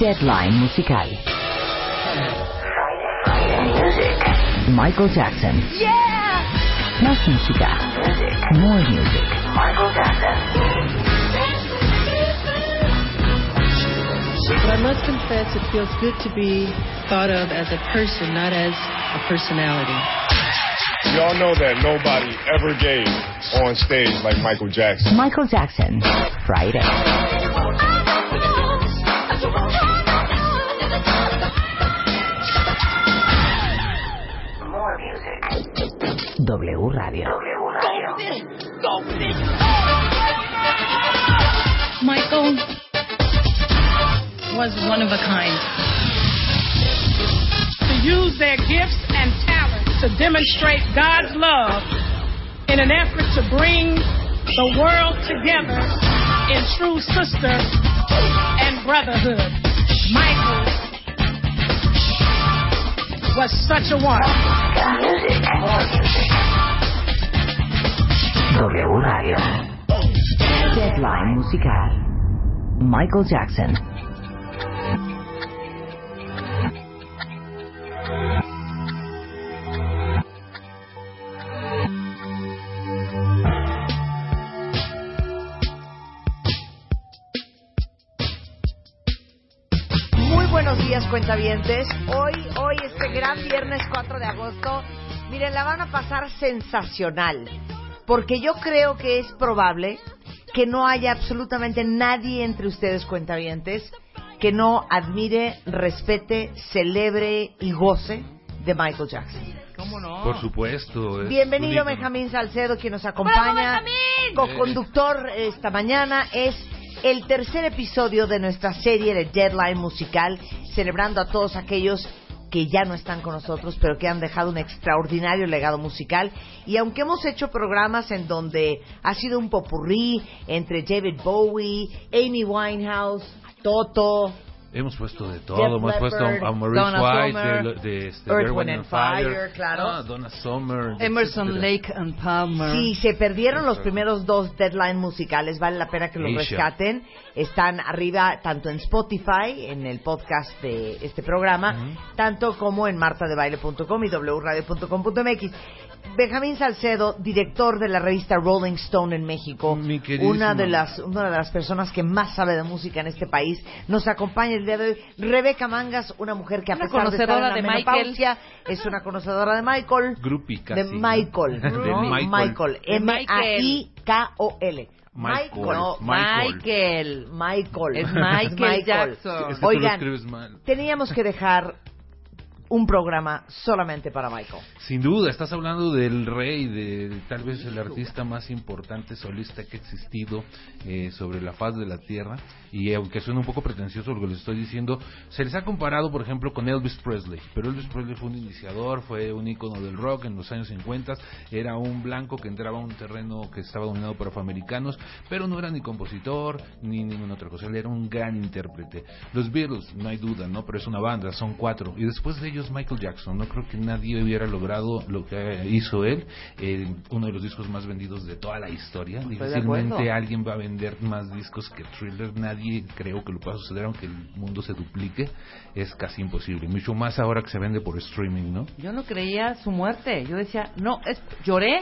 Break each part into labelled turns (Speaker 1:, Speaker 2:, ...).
Speaker 1: Deadline musical. Friday. Friday. Music.
Speaker 2: Michael Jackson.
Speaker 3: Yeah!
Speaker 2: Más música.
Speaker 1: Music.
Speaker 2: More music.
Speaker 1: Michael Jackson.
Speaker 4: But I must confess, it feels good to be thought of as a person, not as a personality.
Speaker 5: Y'all know that nobody ever gave on stage like Michael Jackson.
Speaker 2: Michael Jackson. Friday. W Radio.
Speaker 1: W Radio.
Speaker 4: Michael was one of a kind.
Speaker 6: to use their gifts and talents to demonstrate God's love in an effort to bring the world together in true sister and brotherhood. Michael was such a one.
Speaker 2: W Radio. Deadline musical. Michael Jackson.
Speaker 7: Muy buenos días, cuentavientes. Hoy, hoy, este gran viernes 4 de agosto, miren, la van a pasar sensacional. Porque yo creo que es probable que no haya absolutamente nadie entre ustedes, cuentavientes, que no admire, respete, celebre y goce de Michael Jackson.
Speaker 8: Por supuesto. es
Speaker 7: Bienvenido. Benjamín Salcedo, quien nos acompaña. Co-conductor esta mañana es el tercer episodio de nuestra serie de Deadline Musical, celebrando a todos aquellos que ya no están con nosotros, pero que han dejado un extraordinario legado musical. Y aunque hemos hecho programas en donde ha sido un popurrí entre David Bowie, Amy Winehouse, Toto,
Speaker 8: Hemos puesto de todo.
Speaker 7: Def
Speaker 8: hemos puesto a Maurice
Speaker 4: Donna
Speaker 8: White,
Speaker 4: Summer,
Speaker 8: de, de este,
Speaker 7: Earth,
Speaker 8: Earth,
Speaker 7: Wind and Fire,
Speaker 8: Fire,
Speaker 7: claro.
Speaker 8: Ah, Donna Summer.
Speaker 4: Emerson,
Speaker 8: etcétera.
Speaker 4: Lake and Palmer.
Speaker 7: Si se perdieron los primeros dos deadline musicales, vale la pena que los
Speaker 8: Asia.
Speaker 7: rescaten. Están arriba tanto en Spotify, en el podcast de este programa, tanto como en martadebaile.com y wradio.com.mx. Benjamín Salcedo, director de la revista Rolling Stone en México, una de las una de las personas que más sabe de música en este país, nos acompaña el día de hoy. Rebeca Mangas, una mujer que a
Speaker 4: Una
Speaker 7: pesar de estar en
Speaker 4: conocedora
Speaker 7: la
Speaker 4: de
Speaker 7: menopausia, es una conocedora de Michael.
Speaker 8: Groupie casi,
Speaker 7: De. Michael.
Speaker 8: De
Speaker 7: ¿no?
Speaker 8: Michael.
Speaker 7: Michael. M-A-I-K-O-L.
Speaker 8: Michael.
Speaker 7: No,
Speaker 8: Michael.
Speaker 7: Michael.
Speaker 4: Es Michael Jackson.
Speaker 8: Es que tú lo
Speaker 7: Oigan,
Speaker 8: escribes mal.
Speaker 7: teníamos que dejar un programa solamente para Michael.
Speaker 8: Sin duda, estás hablando del rey, de tal vez el artista más importante solista que ha existido eh, sobre la faz de la tierra. Y aunque suene un poco pretencioso lo que les estoy diciendo, se les ha comparado, por ejemplo, con Elvis Presley. Pero Elvis Presley fue un iniciador, fue un ícono del rock en los años 50. Era un blanco que entraba a un terreno que estaba dominado por afroamericanos, pero no era ni compositor ni ninguna otra cosa. Él era un gran intérprete. Los Beatles, no hay duda, ¿no? Pero es una banda, son cuatro. Y después de ellos, Michael Jackson. No creo que nadie hubiera logrado lo que hizo él. eh, uno de los discos más vendidos de toda la historia. Difícilmente alguien va a vender más discos que Thriller. Nadie creo que lo pueda suceder, aunque el mundo se duplique. Es casi imposible. Mucho más ahora que se vende por streaming, ¿no?
Speaker 4: Yo no creía su muerte. Yo decía, no, es, lloré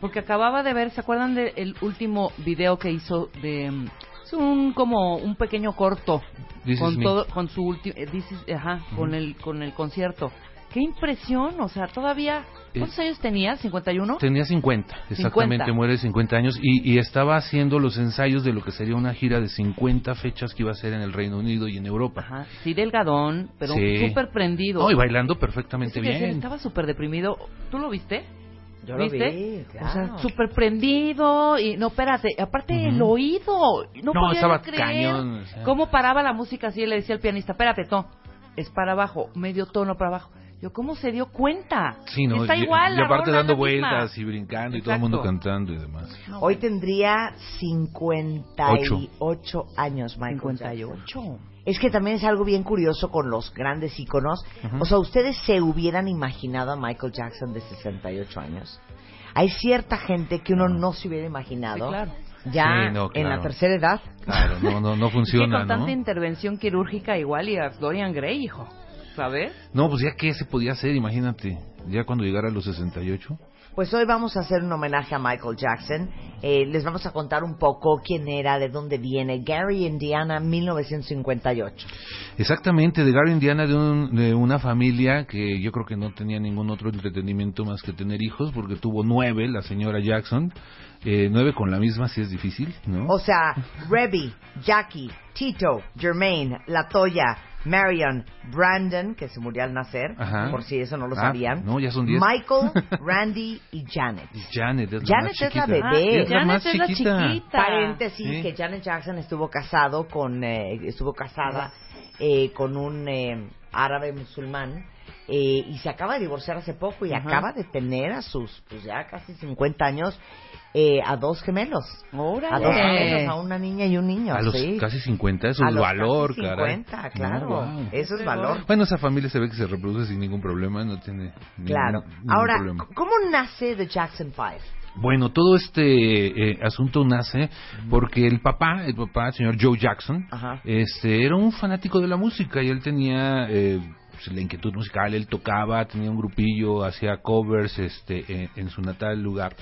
Speaker 4: porque acababa de ver, ¿se acuerdan del último video que hizo de es un como un pequeño corto
Speaker 8: This is
Speaker 4: con
Speaker 8: me.
Speaker 4: todo con su último ajá, con el con el concierto. Qué impresión, o sea, todavía ¿Cuántos
Speaker 8: Es-
Speaker 4: años tenía? ¿51?
Speaker 8: Tenía 50, exactamente,
Speaker 4: 50.
Speaker 8: muere de 50 años y, y estaba haciendo los ensayos de lo que sería una gira de 50 fechas que iba a ser en el Reino Unido y en Europa.
Speaker 4: Ajá, sí delgadón, pero
Speaker 8: Sí.
Speaker 4: súper prendido.
Speaker 8: No, y bailando perfectamente
Speaker 4: que
Speaker 8: bien.
Speaker 4: Estaba súper deprimido. ¿Tú lo viste?
Speaker 7: Yo lo
Speaker 4: ¿Viste?
Speaker 7: vi,
Speaker 4: O sea,
Speaker 7: claro.
Speaker 4: súper prendido y no, espérate, aparte el oído, no,
Speaker 8: No,
Speaker 4: podía
Speaker 8: estaba
Speaker 4: creer
Speaker 8: cañón, o sea.
Speaker 4: cómo paraba la música así, y le decía al pianista, espérate, no, es para abajo, medio tono para abajo. Yo, ¿cómo se dio cuenta?
Speaker 8: Sí, ¿no?
Speaker 4: Está
Speaker 8: y,
Speaker 4: igual,
Speaker 8: y aparte dando
Speaker 4: la misma.
Speaker 8: vueltas y brincando y todo el mundo
Speaker 4: Exacto.
Speaker 8: cantando y demás.
Speaker 7: Hoy tendría 58 años Michael Jackson.
Speaker 4: 58.
Speaker 7: Es que también es algo bien curioso con los grandes íconos.
Speaker 8: Ujú.
Speaker 7: O sea, ¿ustedes se hubieran imaginado a Michael Jackson de 68 años? Hay cierta gente que uno no se hubiera imaginado.
Speaker 4: Sí, claro.
Speaker 7: Ya
Speaker 8: Sí, no,
Speaker 7: en la
Speaker 8: claro.
Speaker 7: tercera edad.
Speaker 8: Claro, no, no, no funciona,
Speaker 4: con
Speaker 8: ¿no?
Speaker 4: tanta intervención quirúrgica igual y a Dorian Gray, hijo, ¿sabes?
Speaker 8: No, pues ya qué se podía hacer, imagínate. Ya cuando llegara a los 68.
Speaker 7: Pues hoy vamos a hacer un homenaje a Michael Jackson. Eh, les vamos a contar un poco quién era, de dónde viene. Gary, Indiana, 1958.
Speaker 8: Exactamente, de Gary Indiana, de, un- de una familia que yo creo que no tenía ningún otro entretenimiento más que tener hijos, porque tuvo nueve, la señora Jackson. Eh, nueve con la misma, sí es difícil, ¿no?
Speaker 7: O sea, Rebby, Jackie, Tito, Jermaine, Latoya, Marion, Brandon, que se murió al nacer,
Speaker 8: Ajá.
Speaker 7: por si eso no lo
Speaker 8: Ah,
Speaker 7: sabían.
Speaker 8: no, ya son diez.
Speaker 7: Michael, Randy y Janet.
Speaker 8: Y Janet es la
Speaker 7: Janet
Speaker 8: más
Speaker 7: es la bebé.
Speaker 8: Es la
Speaker 4: Janet
Speaker 8: más
Speaker 4: es la
Speaker 8: chiquita.
Speaker 4: chiquita.
Speaker 7: Paréntesis,
Speaker 8: Sí.
Speaker 7: que Janet Jackson estuvo casado con, eh, estuvo casada eh, con un eh, árabe musulmán eh, y se acaba de divorciar hace poco y
Speaker 4: Ajá.
Speaker 7: acaba de tener a sus, pues ya casi 50 años, eh, a dos gemelos.
Speaker 4: Órale.
Speaker 7: A dos gemelos, a una niña y un niño.
Speaker 8: A los
Speaker 7: sí.
Speaker 8: casi 50, eso
Speaker 7: A
Speaker 8: es
Speaker 7: los
Speaker 8: valor,
Speaker 7: casi
Speaker 8: caray.
Speaker 7: 50, claro.
Speaker 8: No, wow.
Speaker 7: Eso es valor.
Speaker 8: Bueno, esa familia se ve que se reproduce sin ningún problema, no tiene ningún,
Speaker 7: Claro.
Speaker 8: ningún
Speaker 7: Ahora,
Speaker 8: problema.
Speaker 7: ¿cómo nace The Jackson Five?
Speaker 8: Bueno, todo este eh, asunto nace porque el papá, el papá, el señor Joe Jackson,
Speaker 7: Ajá.
Speaker 8: este, era un fanático de la música y él tenía eh, pues, la inquietud musical, él tocaba, tenía un grupillo, hacía covers este, en, en su natal lugar.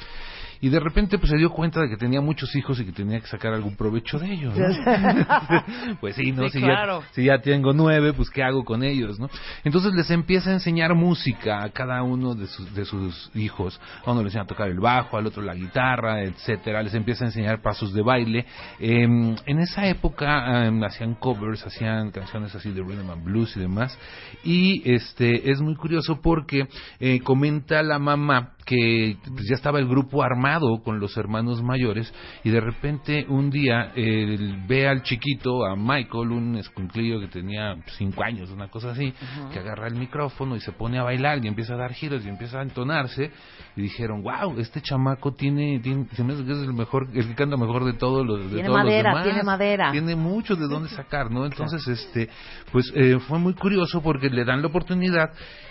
Speaker 8: Y de repente pues se dio cuenta de que tenía muchos hijos y que tenía que sacar algún provecho de ellos. ¿no? pues sí, ¿no?
Speaker 4: Sí,
Speaker 8: si,
Speaker 4: claro.
Speaker 8: ya, si ya tengo nueve, pues ¿qué hago con ellos? ¿no? Entonces les empieza a enseñar música a cada uno de sus, de sus hijos. A uno le enseña a tocar el bajo, al otro la guitarra, etcétera. Les empieza a enseñar pasos de baile. Eh, en esa época eh, hacían covers, hacían canciones así de rhythm and blues y demás. Y este es muy curioso porque eh, comenta la mamá que pues, ya estaba el grupo armado con los hermanos mayores y de repente un día él ve al chiquito, a Michael, un escunclillo que tenía cinco años, una cosa así, que agarra el micrófono y se pone a bailar y empieza a dar giros y empieza a entonarse y dijeron, wow, este chamaco tiene, tiene se me hace que es el mejor, el que canta mejor de todos los de
Speaker 4: Tiene
Speaker 8: todos los
Speaker 4: madera,
Speaker 8: demás.
Speaker 4: tiene madera.
Speaker 8: Tiene mucho de dónde sacar, ¿no? Entonces, este, pues eh, fue muy curioso porque le dan la oportunidad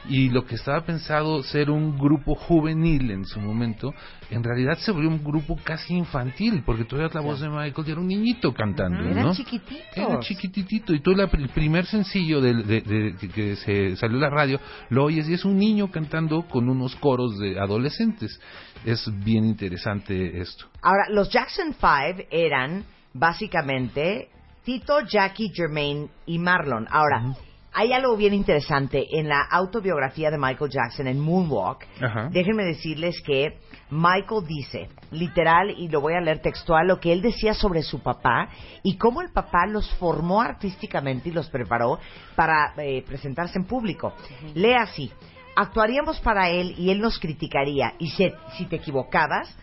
Speaker 8: y lo que estaba pensado ser un grupo juvenil en su momento, en realidad se volvió un grupo casi infantil, porque tú la voz de Michael y era un niñito cantando, ¿no?
Speaker 7: chiquititos.
Speaker 8: Era chiquititito y tú la- el primer sencillo de, de- de- que- se salió en la radio lo oyes y es un niño cantando con unos coros de adolescentes. Es bien interesante esto.
Speaker 7: Ahora, los Jackson Five eran básicamente Tito, Jackie, Jermaine y Marlon. Ahora, hay algo bien interesante en la autobiografía de Michael Jackson en Moonwalk.
Speaker 8: Ajá.
Speaker 7: Déjenme decirles que Michael dice, literal, y lo voy a leer textual, lo que él decía sobre su papá y cómo el papá los formó artísticamente y los preparó para eh, presentarse en público. Lee así, actuaríamos para él y él nos criticaría y si, si te equivocabas,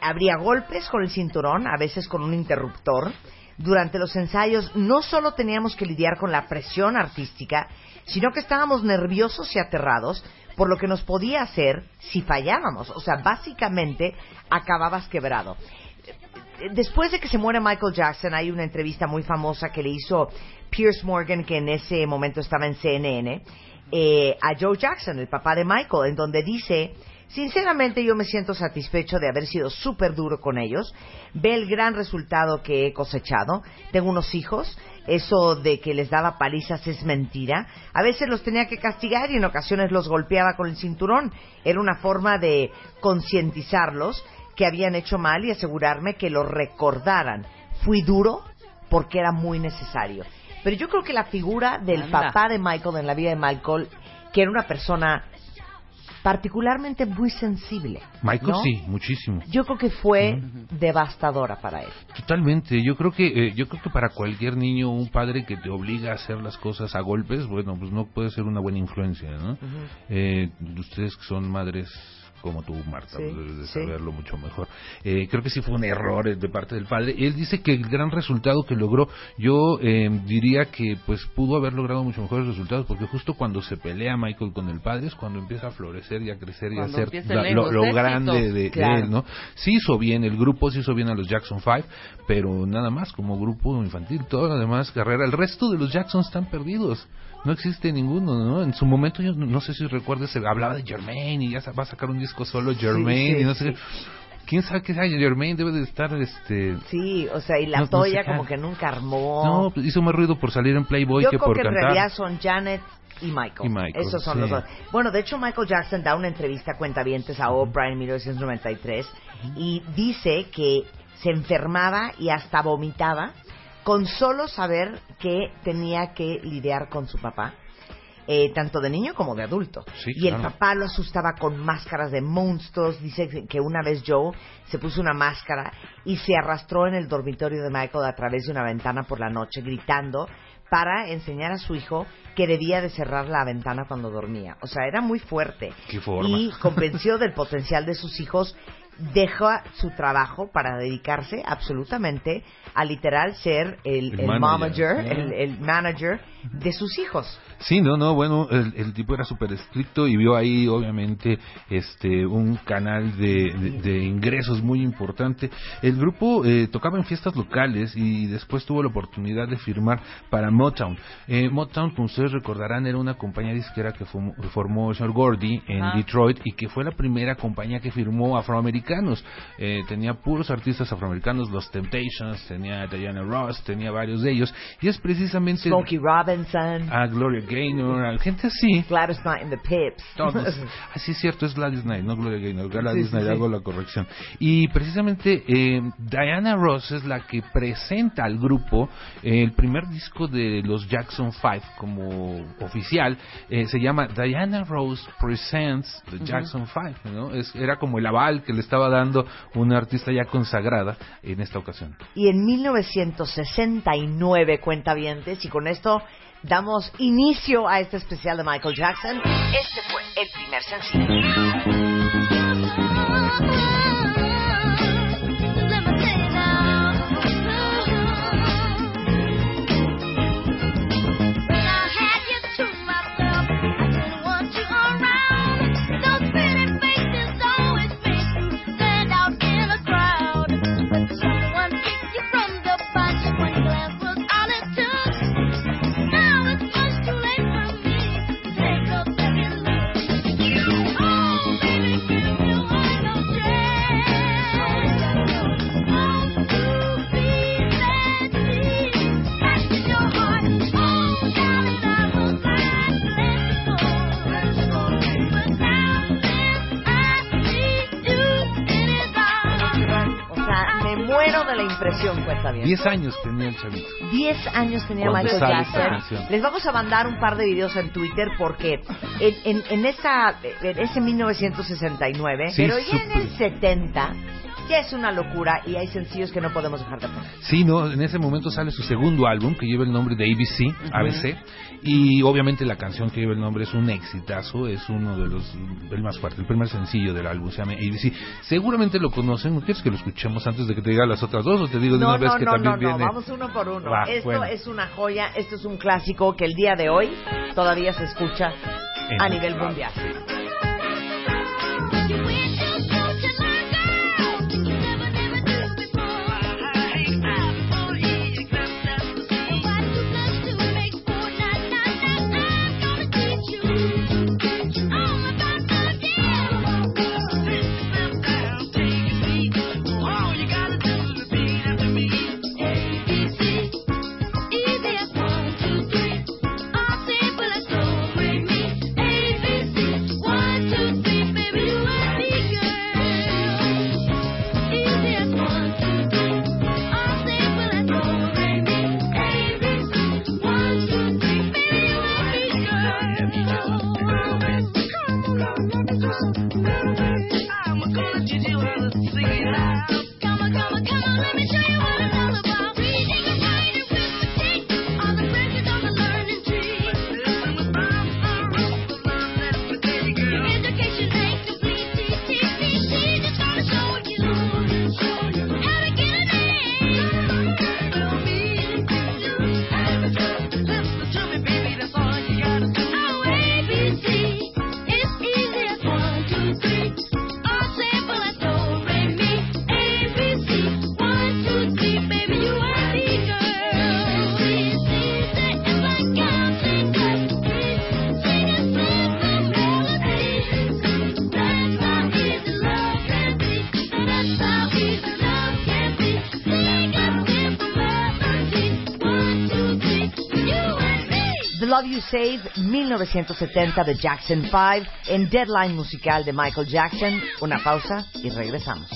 Speaker 7: habría golpes con el cinturón, a veces con un interruptor. Durante los ensayos no solo teníamos que lidiar con la presión artística, sino que estábamos nerviosos y aterrados por lo que nos podía hacer si fallábamos. O sea, básicamente acababas quebrado. Después de que se muere Michael Jackson, hay una entrevista muy famosa que le hizo Pierce Morgan, que en ese momento estaba en CNN, eh, a Joe Jackson, el papá de Michael, en donde dice, sinceramente yo me siento satisfecho de haber sido súper duro con ellos, ve el gran resultado que he cosechado, tengo unos hijos, eso de que les daba palizas es mentira, a veces los tenía que castigar y en ocasiones los golpeaba con el cinturón, era una forma de concientizarlos que habían hecho mal y asegurarme que lo recordaran. Fui duro porque era muy necesario. Pero yo creo que la figura del
Speaker 4: Anda.
Speaker 7: papá de Michael en la vida de Michael, que era una persona particularmente muy sensible.
Speaker 8: Michael
Speaker 7: ¿no?
Speaker 8: sí, muchísimo.
Speaker 7: Yo creo que fue devastadora para él.
Speaker 8: Totalmente, yo creo que eh, yo creo que para cualquier niño un padre que te obliga a hacer las cosas a golpes, bueno, pues no puede ser una buena influencia, ¿no? Eh, ustedes que son madres como tú, Marta,
Speaker 7: Sí,
Speaker 8: debes de
Speaker 7: sí.
Speaker 8: saberlo mucho mejor. Eh, creo que sí fue un error eh, de parte del padre. Él dice que el gran resultado que logró, yo eh, diría que pues pudo haber logrado mucho mejores resultados, porque justo cuando se pelea Michael con el padre es cuando empieza a florecer y a crecer y a ser la- lo, grande de, de él, ¿no? Sí hizo bien el grupo, sí hizo bien a los Jackson 5, pero nada más como grupo infantil, toda la demás carrera, el resto de los Jackson están perdidos. No existe ninguno, ¿no? En su momento, yo no, no sé si recuerdas, se hablaba de Jermaine y ya va a sacar un disco solo Jermaine
Speaker 7: sí,
Speaker 8: y no sé
Speaker 7: sí.
Speaker 8: qué. ¿Quién sabe qué sea Jermaine? Debe de estar, este...
Speaker 7: Sí, o sea, y la
Speaker 8: No- no
Speaker 7: Toya
Speaker 8: sé,
Speaker 7: como
Speaker 8: ah.
Speaker 7: que nunca armó.
Speaker 8: No, pues hizo más ruido por salir en Playboy
Speaker 7: Yo
Speaker 8: que
Speaker 7: creo
Speaker 8: por
Speaker 7: que en
Speaker 8: cantar.
Speaker 7: realidad son Janet y Michael.
Speaker 8: Y Michael,
Speaker 7: Esos son
Speaker 8: sí.
Speaker 7: los dos. Bueno, de hecho Michael Jackson da una entrevista a cuentavientes a Oprah en 1993 y dice que se enfermaba y hasta vomitaba con solo saber que tenía que lidiar con su papá. eh, tanto de niño como de adulto.
Speaker 8: Sí,
Speaker 7: y el
Speaker 8: claro.
Speaker 7: papá lo asustaba con máscaras de monstruos. Dice que una vez Joe se puso una máscara y se arrastró en el dormitorio de Michael a través de una ventana por la noche gritando para enseñar a su hijo que debía de cerrar la ventana cuando dormía. O sea, era muy fuerte.
Speaker 8: Qué forma.
Speaker 7: Y convenció del potencial de sus hijos, dejó su trabajo para dedicarse absolutamente a literal ser el,
Speaker 8: El
Speaker 7: el
Speaker 8: manager,
Speaker 7: el, el manager de sus hijos.
Speaker 8: Sí, no, no, bueno, el, el tipo era súper estricto y vio ahí, obviamente, este, un canal de, de- de ingresos muy importante. El grupo eh, tocaba en fiestas locales y después tuvo la oportunidad de firmar para Motown. Eh, Motown, como ustedes recordarán, era una compañía disquera que formó, formó el señor Gordy en
Speaker 4: Ajá.
Speaker 8: Detroit y que fue la primera compañía que firmó afroamericanos. Eh, tenía puros artistas afroamericanos, los Temptations, tenía Diana Ross, tenía varios de ellos y es precisamente
Speaker 7: Smokey Robinson,
Speaker 8: a Gloria Gaynor, gente así.
Speaker 7: Gladys Knight and the Pips.
Speaker 8: Todos. Así es cierto, es Gladys Knight, no Gloria Gaynor. Gladys
Speaker 7: Sí,
Speaker 8: Knight,
Speaker 7: sí.
Speaker 8: hago la corrección. Y precisamente eh, Diana Ross es la que presenta al grupo eh, el primer disco de los Jackson 5 como oficial. eh, se llama Diana Ross Presents the Jackson 5. ¿no? Es, era como el aval que le estaba dando una artista ya consagrada en esta ocasión.
Speaker 7: Y en 1969, cuentavientes, y con esto damos inicio a este especial de Michael Jackson. Este fue el primer sencillo. De la impresión, cuentavientes.
Speaker 8: Diez años tenía el chavito.
Speaker 7: 10 años tenía Michael Jackson. Les vamos a mandar un par de videos en Twitter porque en, en, en esa, en ese 1969,
Speaker 8: Sí,
Speaker 7: pero ya en el
Speaker 8: súper.
Speaker 7: 70, ya es una locura y hay sencillos que no podemos dejar de poner.
Speaker 8: Sí, no, en ese momento sale su segundo álbum que lleva el nombre de ABC, ABC, y obviamente la canción que lleva el nombre es un exitazo, es uno de los, el más fuerte, el primer sencillo del álbum se llama ABC. Seguramente lo conocen, ¿no quieres que lo escuchemos antes de que te diga las otras dos o te digo de
Speaker 7: No,
Speaker 8: una vez que
Speaker 7: no,
Speaker 8: también
Speaker 7: no, no,
Speaker 8: viene?
Speaker 7: vamos uno por uno. Esto
Speaker 8: bueno.
Speaker 7: es una joya, esto es un clásico que el día de hoy todavía se escucha
Speaker 8: En
Speaker 7: a
Speaker 8: el
Speaker 7: nivel mundial.
Speaker 9: Love You Save 1970 de Jackson 5 en Deadline musical de Michael Jackson. Una pausa y regresamos.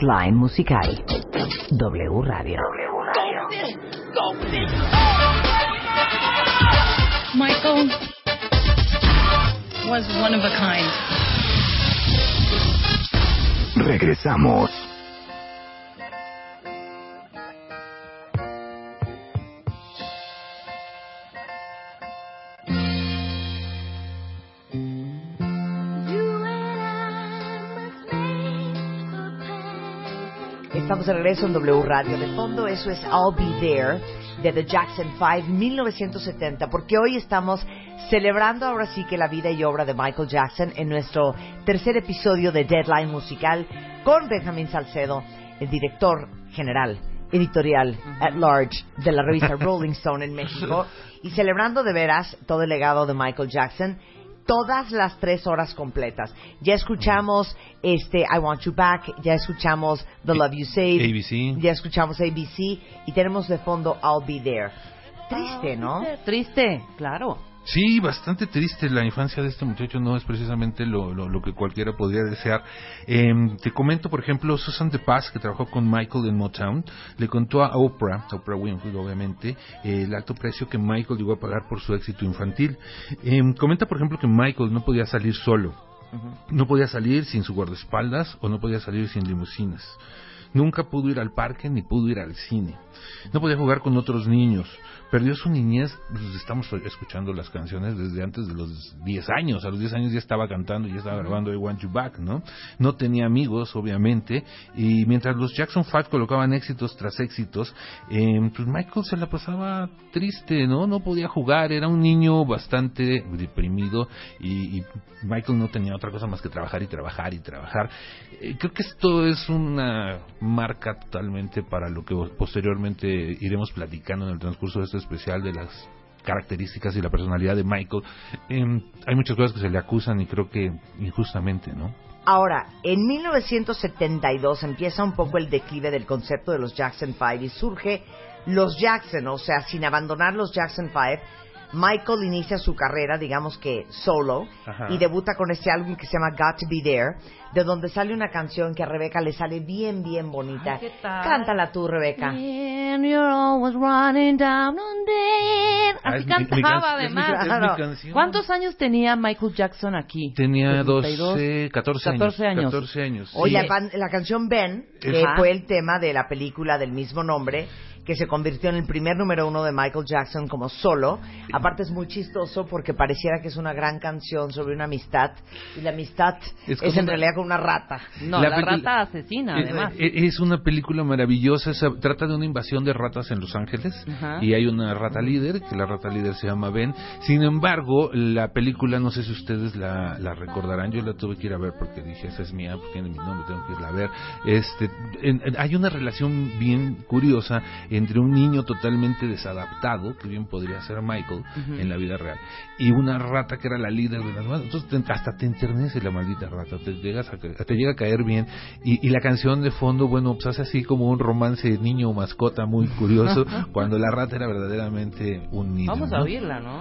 Speaker 2: Deadline musical. W Radio.
Speaker 10: Michael was one of a kind.
Speaker 11: Regresamos.
Speaker 9: Estamos de regreso en W Radio. De fondo, eso es I'll Be There de The Jackson 5, 1970, porque hoy estamos celebrando ahora sí que la vida y obra de Michael Jackson en nuestro tercer episodio de Deadline Musical con Benjamin Salcedo, el director general editorial at large de la revista Rolling Stone en México y celebrando de veras todo el legado de Michael Jackson todas las tres horas completas. Ya escuchamos este I Want You Back, ya escuchamos The Love You Save,
Speaker 8: ABC.
Speaker 9: ya escuchamos ABC y tenemos de fondo I'll Be There. Triste, ¿no?
Speaker 4: Triste, claro.
Speaker 8: Sí, bastante triste. La infancia de este muchacho no es precisamente lo, lo, lo que cualquiera podría desear. Em, te comento, por ejemplo, Susan de Paz, que trabajó con Michael en Motown, le contó a Oprah, Oprah Winfrey, obviamente, eh, el alto precio que Michael llegó a pagar por su éxito infantil. Em, comenta, por ejemplo, que Michael no podía salir solo. No podía salir sin su guardaespaldas o no podía salir sin limusinas. Nunca pudo ir al parque ni pudo ir al cine. No podía jugar con otros niños. Perdió su niñez, pues, estamos escuchando las canciones desde antes de los 10 años. A los 10 años ya estaba cantando, ya estaba grabando I Want You Back, ¿no? No tenía amigos, obviamente. Y mientras los Jackson 5 colocaban éxitos tras éxitos, eh, pues Michael se la pasaba triste, ¿no? No podía jugar, era un niño bastante deprimido y, y Michael no tenía otra cosa más que trabajar y trabajar y trabajar. Eh, creo que esto es una marca totalmente para lo que posteriormente iremos platicando en el transcurso de este especial de las características y la personalidad de Michael. Eh, hay muchas cosas que se le acusan y creo que injustamente, ¿no?
Speaker 7: Ahora, en 1972 empieza un poco el declive del concepto de los Jackson 5 y surge los Jackson, o sea, sin abandonar los Jackson 5, Michael inicia su carrera, digamos que solo,
Speaker 12: Ajá.
Speaker 7: y debuta con este álbum que se llama Got to Be There, de donde sale una canción que a Rebeca le sale bien, bien bonita.
Speaker 4: ¿qué tal?
Speaker 7: Cántala tú, Rebeca.
Speaker 4: And you're always running down on them.
Speaker 8: Ah,
Speaker 4: Así
Speaker 8: es mi- mi
Speaker 4: cantaba,
Speaker 8: can- es mi-
Speaker 4: además.
Speaker 8: es mi
Speaker 4: Claro.
Speaker 8: canción.
Speaker 4: ¿Cuántos años tenía Michael Jackson aquí?
Speaker 8: Tenía
Speaker 4: 72,
Speaker 8: 12, 14 años.
Speaker 4: 14 años.
Speaker 8: 14 años.
Speaker 7: Hoy
Speaker 8: sí.
Speaker 7: la, pan- la canción Ben, que
Speaker 4: Ajá.
Speaker 7: fue el tema de la película del mismo nombre, que se convirtió en el primer número uno de Michael Jackson como solo. Aparte es muy chistoso porque pareciera que es una gran canción sobre una amistad y la amistad
Speaker 8: Es
Speaker 7: en
Speaker 8: una-
Speaker 7: realidad con una rata.
Speaker 4: No,
Speaker 8: La
Speaker 4: rata asesina,
Speaker 8: Eh,
Speaker 4: además.
Speaker 8: eh, Es una película maravillosa, esa- trata de una invasión de ratas en Los Ángeles y hay una rata líder, que la rata líder se llama Ben. Sin embargo, la película, no sé si ustedes la, la recordarán, yo la tuve que ir a ver porque dije, esa es mía, porque tiene mi nombre, tengo que irla a ver. Este, en- en- hay una relación bien curiosa entre un niño totalmente desadaptado, que bien podría ser Michael en la vida real, y una rata que era la líder de las manos. Entonces te- hasta te enternece la maldita rata, te, llegas a, te llega a caer bien. Y, y la canción de fondo, bueno, pues hace así como un romance niño mascota muy curioso, cuando la rata era verdaderamente un niño.
Speaker 4: Vamos a
Speaker 8: ¿no?
Speaker 4: oírla, ¿no?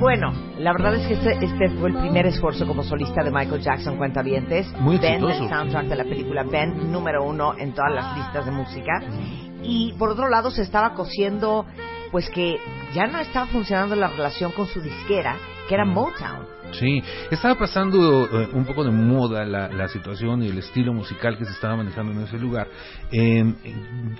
Speaker 7: Bueno, la verdad es que este, este fue el primer esfuerzo como solista de Michael Jackson, cuentavientes.
Speaker 8: Muy
Speaker 7: Ben,
Speaker 8: exitoso.
Speaker 7: el soundtrack de la película Ben, número uno en todas las listas de música. Y por otro lado se estaba cosiendo, pues que ya no estaba funcionando la relación con su disquera, que era Motown.
Speaker 8: Sí, estaba pasando eh, un poco de moda la, la situación y el estilo musical que se estaba manejando en ese lugar. Eh, eh,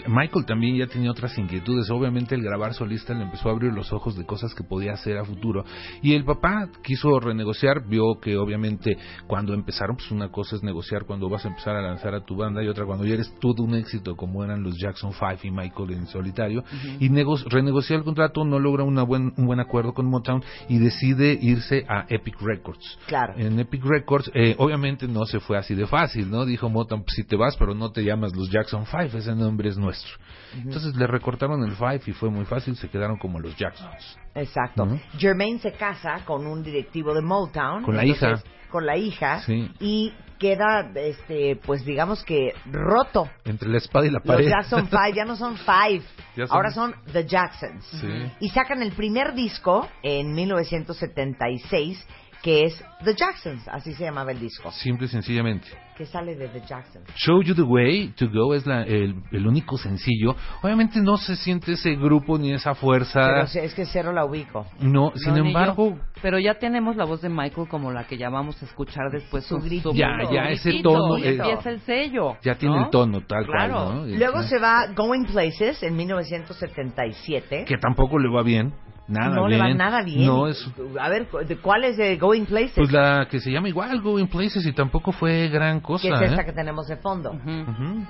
Speaker 8: Michael también ya tenía otras inquietudes. Obviamente el grabar solista le empezó a abrir los ojos de cosas que podía hacer a futuro. Y el papá quiso renegociar, vio que obviamente cuando empezaron, pues una cosa es negociar cuando vas a empezar a lanzar a tu banda y otra cuando ya eres todo un éxito como eran los Jackson 5 y Michael en solitario. Y nego- renegocia el contrato, no logra una buen, un buen acuerdo con Motown y decide irse a Epic Records.
Speaker 7: Claro.
Speaker 8: En Epic Records, eh, obviamente no se fue así de fácil, ¿no? Dijo Motown, pues, si te vas, pero no te llamas los Jackson 5, ese nombre es nuestro. Entonces le recortaron el 5 y fue muy fácil, se quedaron como los Jacksons.
Speaker 7: Exacto.
Speaker 8: Ujú.
Speaker 7: Jermaine se casa con un directivo de Motown.
Speaker 8: Con la
Speaker 7: entonces,
Speaker 8: hija.
Speaker 7: Con la hija.
Speaker 8: Sí.
Speaker 7: Y queda, este, pues digamos que roto.
Speaker 8: Entre la espada y la
Speaker 7: Los
Speaker 8: pared.
Speaker 7: Jackson Five ya no son Five,
Speaker 8: Ya son-
Speaker 7: ahora son The Jacksons.
Speaker 8: Sí.
Speaker 7: Y sacan el primer disco en 1976, que es The Jacksons, así se llamaba el disco.
Speaker 8: Simple y sencillamente.
Speaker 7: Que sale de The Jacksons.
Speaker 8: Show You the Way to Go es la- el, el único sencillo. Obviamente no se siente ese grupo ni esa fuerza.
Speaker 7: Pero es que cero la ubico.
Speaker 8: No, sin
Speaker 4: No, ni
Speaker 8: embargo,
Speaker 4: yo. Pero ya tenemos la voz de Michael como la que ya vamos a escuchar después.
Speaker 7: Su grito.
Speaker 8: Ya, ya, ese tono
Speaker 4: Y
Speaker 8: es-
Speaker 4: empieza el sello.
Speaker 8: ya tiene
Speaker 4: ¿no?
Speaker 8: el tono tal
Speaker 4: Claro.
Speaker 8: cual, ¿no?
Speaker 7: Luego
Speaker 8: Este,
Speaker 7: se va Going Places en 1977.
Speaker 8: Que tampoco le va bien. Nada
Speaker 7: no
Speaker 8: bien.
Speaker 7: le va nada bien.
Speaker 8: No, es...
Speaker 7: A ver, ¿cuál es de Going Places?
Speaker 8: Pues la que se llama igual Going Places y tampoco fue gran cosa.
Speaker 7: Que es esta
Speaker 8: eh?
Speaker 7: que tenemos de fondo.
Speaker 8: Uh -huh. Uh -huh.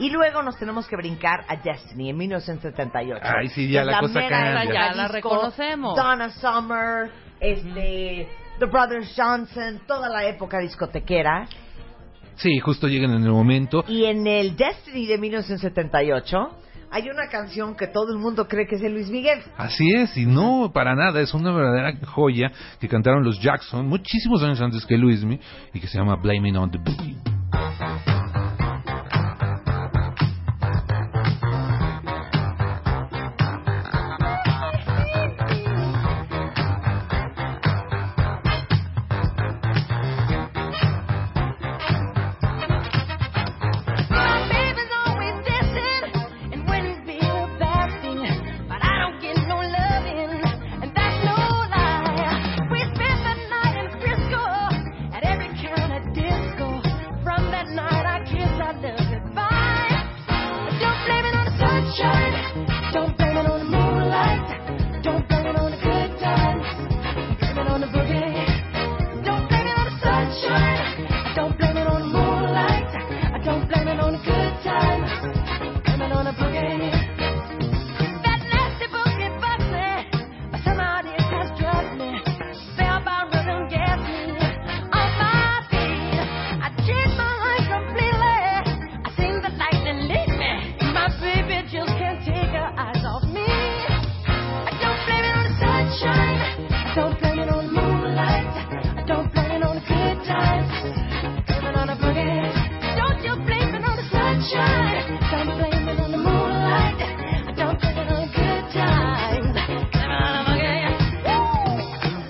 Speaker 7: Y luego nos tenemos que brincar a Destiny en 1978.
Speaker 8: Ay, sí, ya
Speaker 7: la,
Speaker 8: la, cosa cambia.
Speaker 9: Ya la reconocemos.
Speaker 7: Donna Summer, este, The Brothers Johnson, toda la época discotequera.
Speaker 8: Sí, justo llegan en el momento.
Speaker 7: Y en el Destiny de 1978 hay una canción que todo el mundo cree que es de Luis Miguel.
Speaker 8: Así es, y no para nada, es una verdadera joya que cantaron los Jackson muchísimos años antes que Luis Miguel y que se llama Blaming on the Boogie.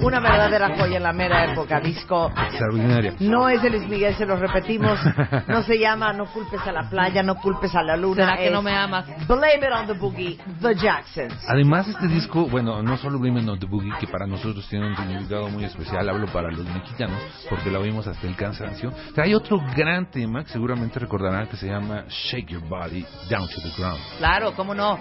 Speaker 7: una verdadera joya en la mera época, disco.
Speaker 8: Extraordinario.
Speaker 7: No es de Luis Miguel, se lo repetimos. No se llama No culpes a la playa, no culpes a la luna.
Speaker 9: ¿Será que no me amas?
Speaker 7: Blame it on the boogie, The Jacksons.
Speaker 8: Además, este disco, bueno, no solo Blame it on the boogie, que para nosotros tiene un significado muy especial, hablo para los mexicanos, porque lo vimos hasta el cansancio. Hay otro gran tema que seguramente recordarán que se llama Shake Your Body Down to the Ground.
Speaker 9: Claro, cómo no.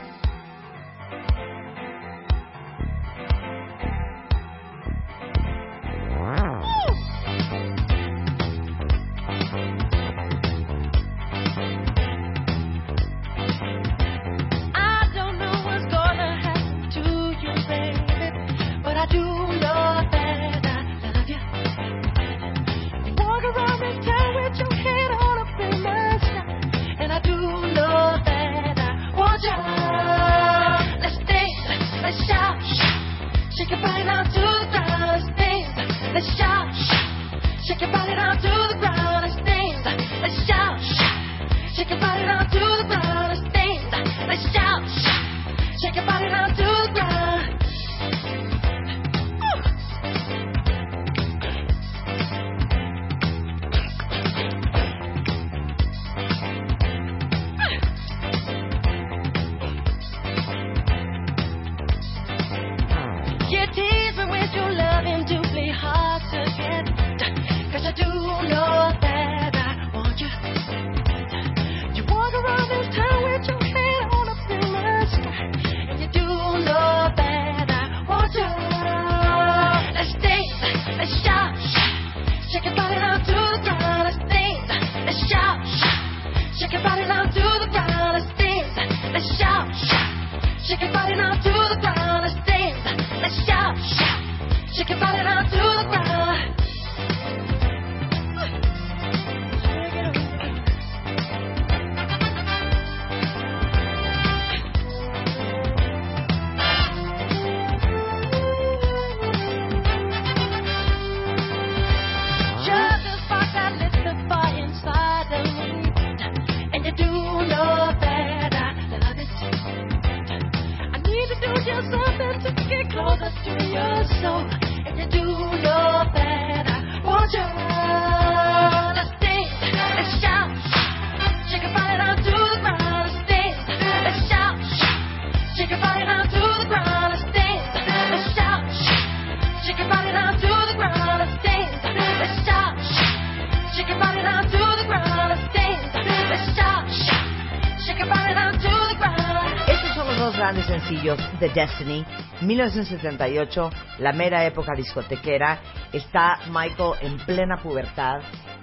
Speaker 7: de Destiny, 1978, la mera época discotequera, está Michael en plena pubertad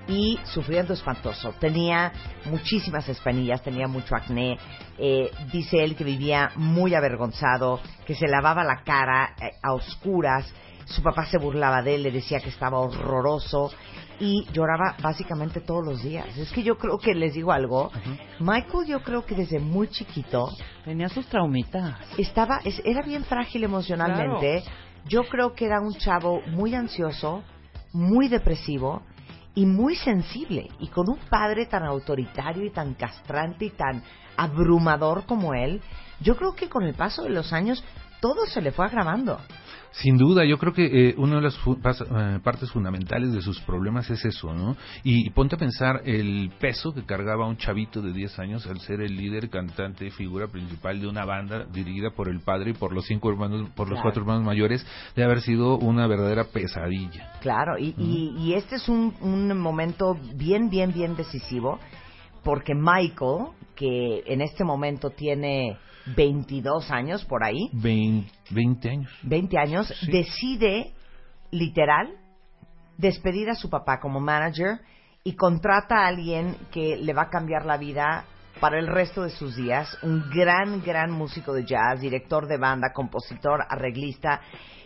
Speaker 7: y sufriendo espantoso. Tenía muchísimas espanillas, tenía mucho acné. Eh, dice él que vivía muy avergonzado, que se lavaba la cara eh, a oscuras. Su papá se burlaba de él, le decía que estaba horroroso y lloraba básicamente todos los días. Es que yo creo que les digo algo. Michael, yo creo que desde muy chiquito
Speaker 4: Tenía sus traumitas.
Speaker 7: estaba, es- era bien frágil emocionalmente. Yo creo que era un chavo muy ansioso, muy depresivo y muy sensible. Y con un padre tan autoritario y tan castrante y tan abrumador como él, yo creo que con el paso de los años todo se le fue agravando.
Speaker 8: Sin duda, yo creo que eh, una de las fu- pas- eh, partes fundamentales de sus problemas es eso, ¿no? Y, y ponte a pensar el peso que cargaba un chavito de 10 años al ser el líder, cantante, figura principal de una banda dirigida por el padre y por los cinco hermanos, por los
Speaker 7: Claro.
Speaker 8: cuatro hermanos mayores, de haber sido una verdadera pesadilla.
Speaker 7: Claro, y, y- y este es un, un momento bien, bien, bien decisivo, porque Michael, que en este momento tiene 22 años por ahí,
Speaker 8: Vein- 20 años.
Speaker 7: 20 años,
Speaker 8: Sí.
Speaker 7: decide, literal, despedir a su papá como manager y contrata a alguien que le va a cambiar la vida para el resto de sus días, un gran, gran músico de jazz, director de banda, compositor, arreglista,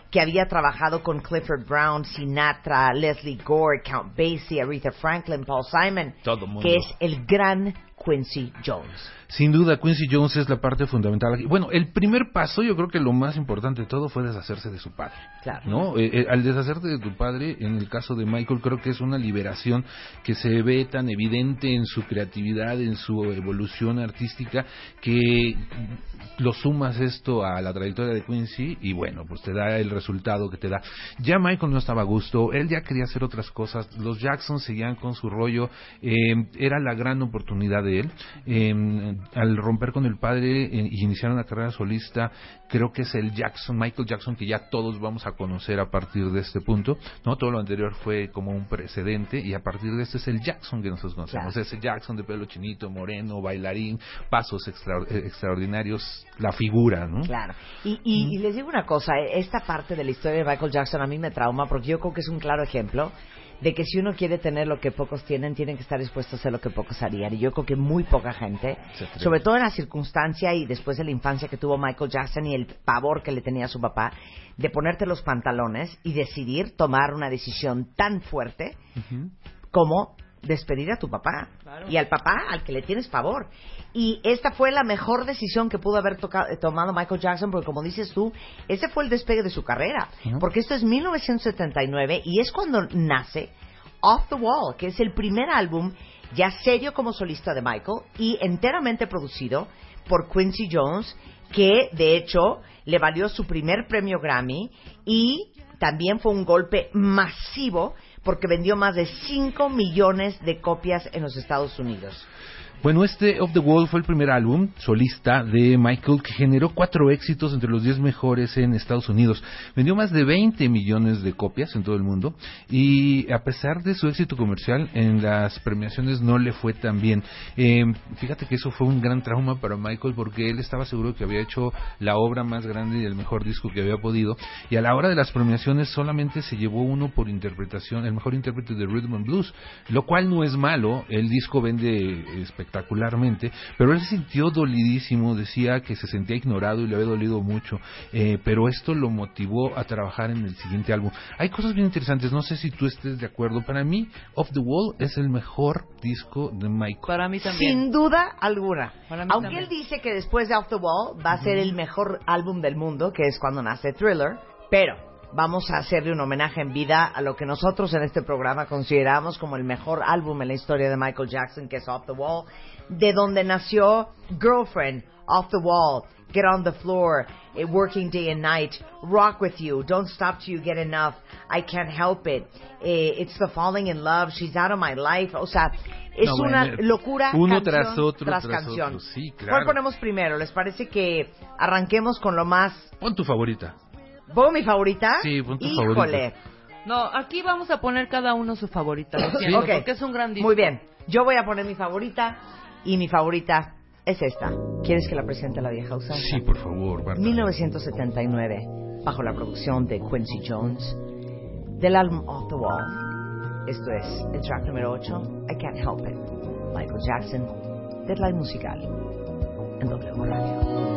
Speaker 7: que había trabajado con Clifford Brown, Sinatra, Leslie Gore, Count Basie, Aretha Franklin, Paul Simon,
Speaker 8: Todo mundo.
Speaker 7: que es el gran Quincy Jones.
Speaker 8: Sin duda, Quincy Jones es la parte fundamental aquí. Bueno, el primer paso, yo creo que lo más importante de todo fue deshacerse de su padre.
Speaker 7: Claro.
Speaker 8: ¿no? Eh, eh, al deshacerte de tu padre, en el caso de Michael, creo que es una liberación que se ve tan evidente en su creatividad, en su evolución artística, que lo sumas esto a la trayectoria de Quincy y bueno, pues te da el resultado que te da. Ya Michael no estaba a gusto, él ya quería hacer otras cosas, los Jackson seguían con su rollo, eh, era la gran oportunidad de él. Eh, al romper con el padre eh, y iniciar una carrera solista, creo que es el Jackson, Michael Jackson, que ya todos vamos a conocer a partir de este punto, ¿no? Todo lo anterior fue como un precedente y a partir de este es el Jackson que nosotros conocemos, ese Jackson de pelo chinito, moreno, bailarín, pasos extra- eh, extraordinarios, la figura, ¿no?
Speaker 7: Claro. Y, y- y les digo una cosa, eh, esta parte de la historia de Michael Jackson a mí me trauma porque yo creo que es un claro ejemplo de que si uno quiere tener lo que pocos tienen, tienen que estar dispuestos a hacer lo que pocos harían. Y yo creo que muy poca gente, sobre todo en la circunstancia y después de la infancia que tuvo Michael Jackson y el pavor que le tenía a su papá, de ponerte los pantalones y decidir tomar una decisión tan fuerte como despedir a tu papá y al papá al que le tienes favor. Y esta fue la mejor decisión que pudo haber toca- eh, tomado Michael Jackson, porque como dices tú, ese fue el despegue de su carrera. Porque esto es 1979 y es cuando nace Off the Wall, que es el primer álbum ya serio como solista de Michael y enteramente producido por Quincy Jones, que de hecho le valió su primer premio Grammy y también fue un golpe masivo porque vendió más de 5 millones de copias en los Estados Unidos.
Speaker 8: Bueno, este Off the Wall fue el primer álbum solista de Michael que generó cuatro éxitos entre los 10 mejores en Estados Unidos. Vendió más de 20 millones de copias en todo el mundo y a pesar de su éxito comercial en las premiaciones no le fue tan bien. Eh, fíjate que eso fue un gran trauma para Michael porque él estaba seguro que había hecho la obra más grande y el mejor disco que había podido y a la hora de las premiaciones solamente se llevó uno por interpretación, el mejor intérprete de Rhythm and Blues, lo cual no es malo, el disco vende espectacularmente, pero él se sintió dolidísimo, decía que se sentía ignorado y le había dolido mucho, eh, pero esto lo motivó a trabajar en el siguiente álbum. Hay cosas bien interesantes, no sé si tú estés de acuerdo, para mí Off the Wall es el mejor disco de Michael.
Speaker 4: Para mí también.
Speaker 7: Sin duda alguna.
Speaker 4: Para mí
Speaker 7: Aunque
Speaker 4: también.
Speaker 7: él dice que después de Off the Wall va a ser el mejor álbum del mundo, que es cuando nace Thriller, pero vamos a hacerle un homenaje en vida a lo que nosotros en este programa consideramos como el mejor álbum en la historia de Michael Jackson, que es Off the Wall, de donde nació Girlfriend, Off the Wall, Get on the Floor, eh, Working Day and Night, Rock with You, Don't Stop Till You Get Enough, I Can't Help It, eh, It's the Falling in Love, She's Out of My Life, o sea, es
Speaker 8: No,
Speaker 7: una
Speaker 8: bueno,
Speaker 7: locura
Speaker 8: uno
Speaker 7: canción
Speaker 8: tras otro,
Speaker 7: tras
Speaker 8: tras
Speaker 7: canción.
Speaker 8: otro, sí,
Speaker 7: ¿Cuál
Speaker 8: claro.
Speaker 7: ponemos primero? ¿Les parece que arranquemos con lo más...
Speaker 8: Pon tu favorita.
Speaker 7: ¿Pongo mi favorita?
Speaker 8: Sí, pon tu
Speaker 7: Híjole.
Speaker 8: favorita.
Speaker 4: No, aquí vamos a poner cada uno su favorita, lo siento,
Speaker 7: Ok.
Speaker 4: porque es un gran disco.
Speaker 7: Muy bien. Yo voy a poner mi favorita y mi favorita es esta. ¿Quieres que la presente la vieja usanza?
Speaker 8: Sí, por favor, Marta.
Speaker 7: 1979, bajo la producción de Quincy Jones, del álbum Off the Wall. Esto es el track número 8, I Can't Help It, Michael Jackson, Deadline Musical, en W Radio.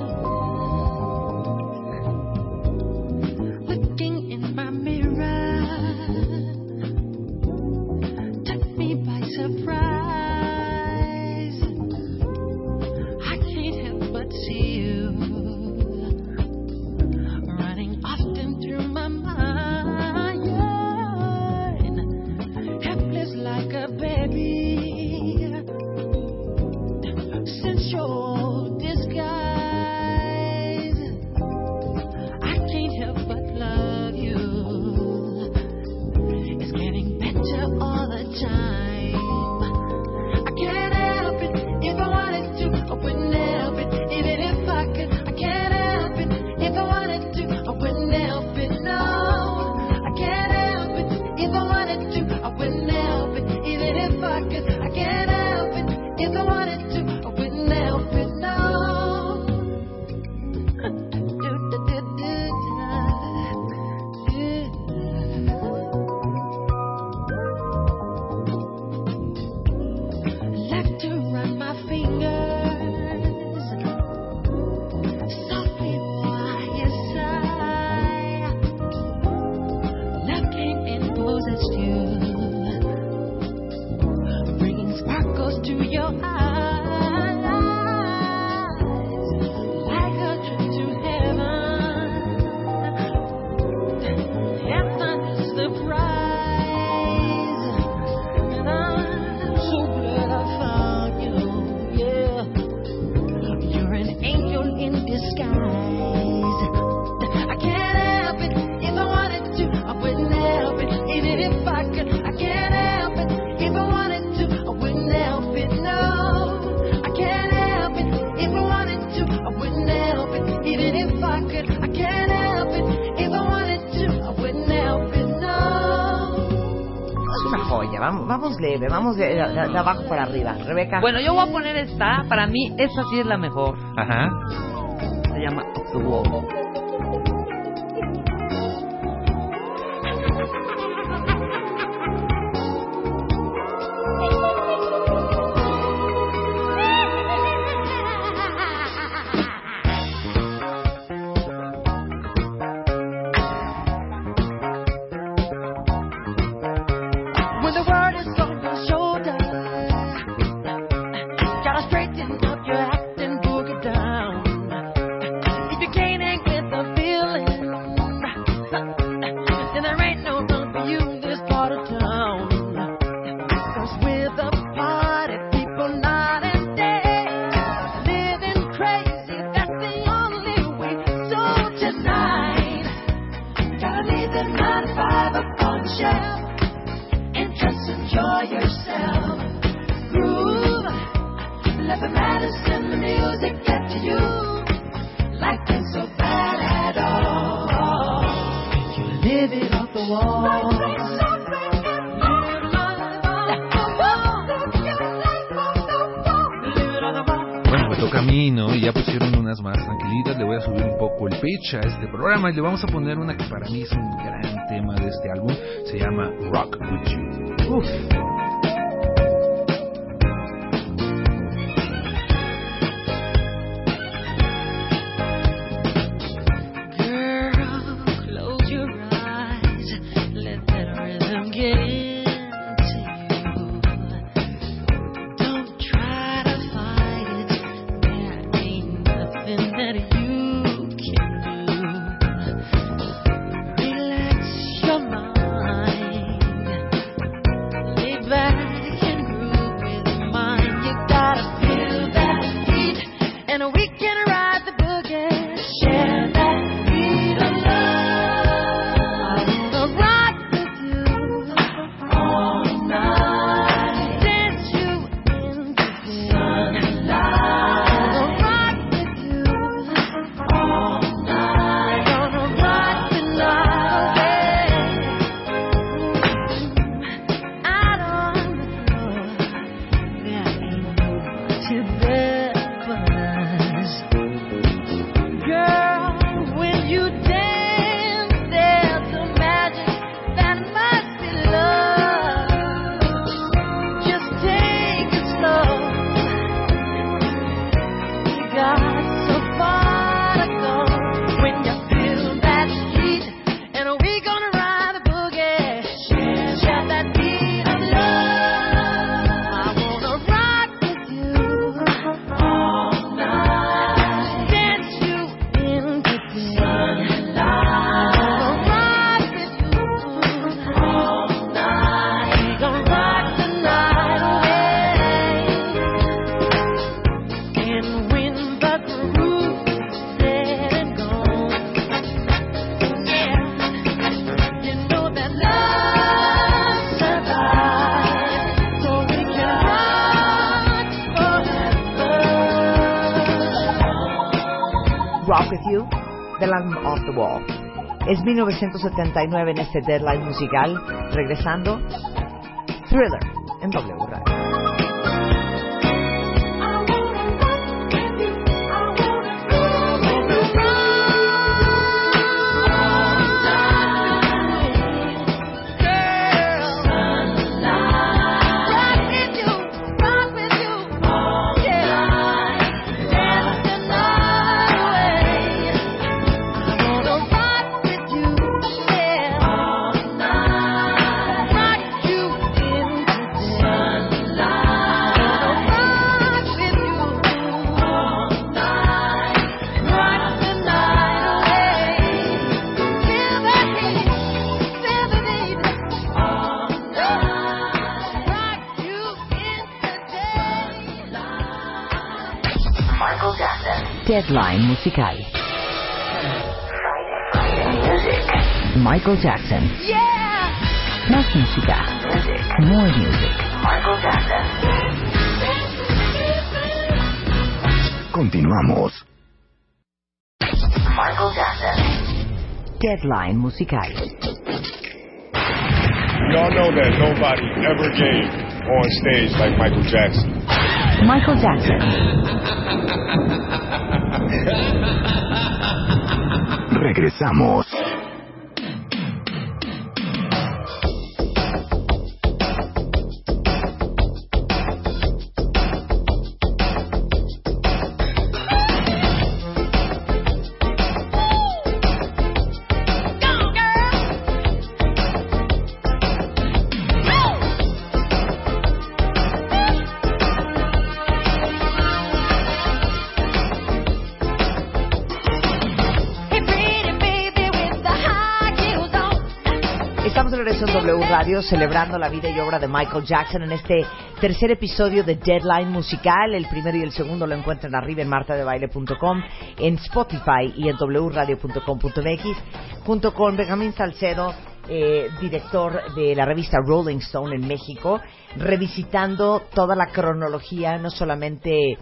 Speaker 9: Surprise.
Speaker 7: Vamos de, de- de abajo para arriba. Rebeca.
Speaker 4: Bueno, yo voy a poner esta. Para mí, esta sí es la mejor.
Speaker 8: Ajá.
Speaker 4: Se llama the Wall.
Speaker 8: Bueno, me toca a mí, ¿no? Y ya pusieron unas más tranquilitas. Le voy a subir un poco el pitch a este programa y le vamos a poner una que para mí es un gran tema de este álbum. Se llama Rock With You.
Speaker 7: 1979 en este deadline musical. Regresando,
Speaker 2: Deadline musical. Michael Jackson. Más música. More music.
Speaker 1: Michael Jackson.
Speaker 11: Continuamos.
Speaker 1: Michael Jackson.
Speaker 2: Deadline musical.
Speaker 5: Y'all know that nobody ever gave on stage like Michael Jackson.
Speaker 2: Michael Jackson.
Speaker 11: Regresamos.
Speaker 7: Celebrando la vida y obra de Michael Jackson en este tercer episodio de Deadline Musical. El primero y el segundo lo encuentran arriba en martadebaile.com, en Spotify y en wradio.com.mx, junto con Benjamín Salcedo, eh, director de la revista Rolling Stone en México, revisitando toda la cronología, no solamente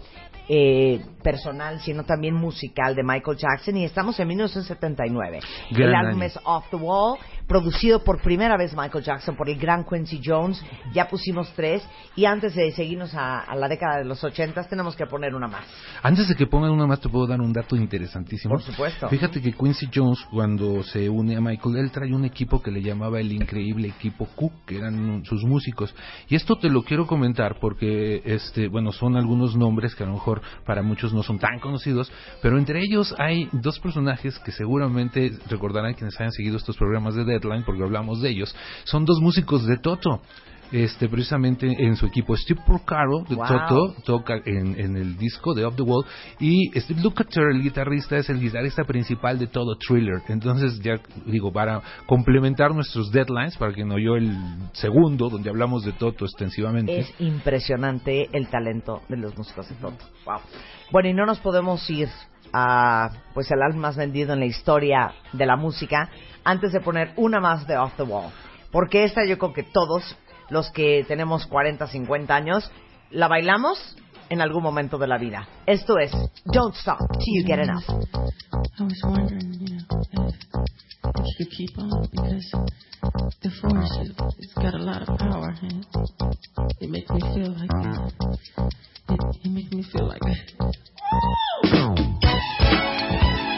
Speaker 7: eh, personal, sino también musical de Michael Jackson. Y estamos en 1979.
Speaker 8: Gran
Speaker 7: el álbum es Off the Wall, producido por primera vez Michael Jackson por el gran Quincy Jones. Ya pusimos tres. Y antes de seguirnos a, a la década de los 80, tenemos que poner una más.
Speaker 8: Antes de que pongan una más, te puedo dar un dato interesantísimo.
Speaker 7: Por supuesto.
Speaker 8: Fíjate que Quincy Jones, cuando se une a Michael, él trae un equipo que le llamaba el increíble equipo Q, que eran sus músicos. Y esto te lo quiero comentar porque, este, bueno, son algunos nombres que a lo mejor para muchos no son tan conocidos, pero entre ellos hay dos personajes que seguramente recordarán quienes hayan seguido estos programas de Deadline, porque hablamos de ellos. Son dos músicos de Toto. Este, precisamente en su equipo Steve Porcaro de
Speaker 7: Wow.
Speaker 8: Toto toca en, en el disco de Off the Wall y Steve Lukather, el guitarrista, es el guitarrista principal de todo Thriller. Entonces, ya digo, para complementar nuestros deadlines, para quien oyó el segundo, donde hablamos de Toto extensivamente.
Speaker 7: Es impresionante el talento de los músicos de Toto. Wow. Bueno, y no nos podemos ir a pues el álbum más vendido en la historia de la música antes de poner una más de Off the Wall. Porque esta yo creo que todos los que tenemos 40, 50 años la bailamos en algún momento de la vida. Esto es Don't Stop Till You Get Enough.
Speaker 12: I was wondering, you know, if, if you keep on because the force is, it's got a lot of power and it makes me feel like it, it makes me feel like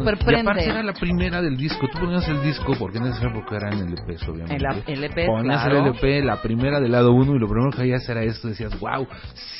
Speaker 4: Súper
Speaker 8: Y aparte
Speaker 4: prende.
Speaker 8: era la primera del disco. Tú ponías el disco, porque en esa época eran LPs, obviamente.
Speaker 4: El LPs,
Speaker 8: Ponías
Speaker 4: claro.
Speaker 8: el LP, la primera del lado uno, y lo primero que veías era esto. Decías, wow,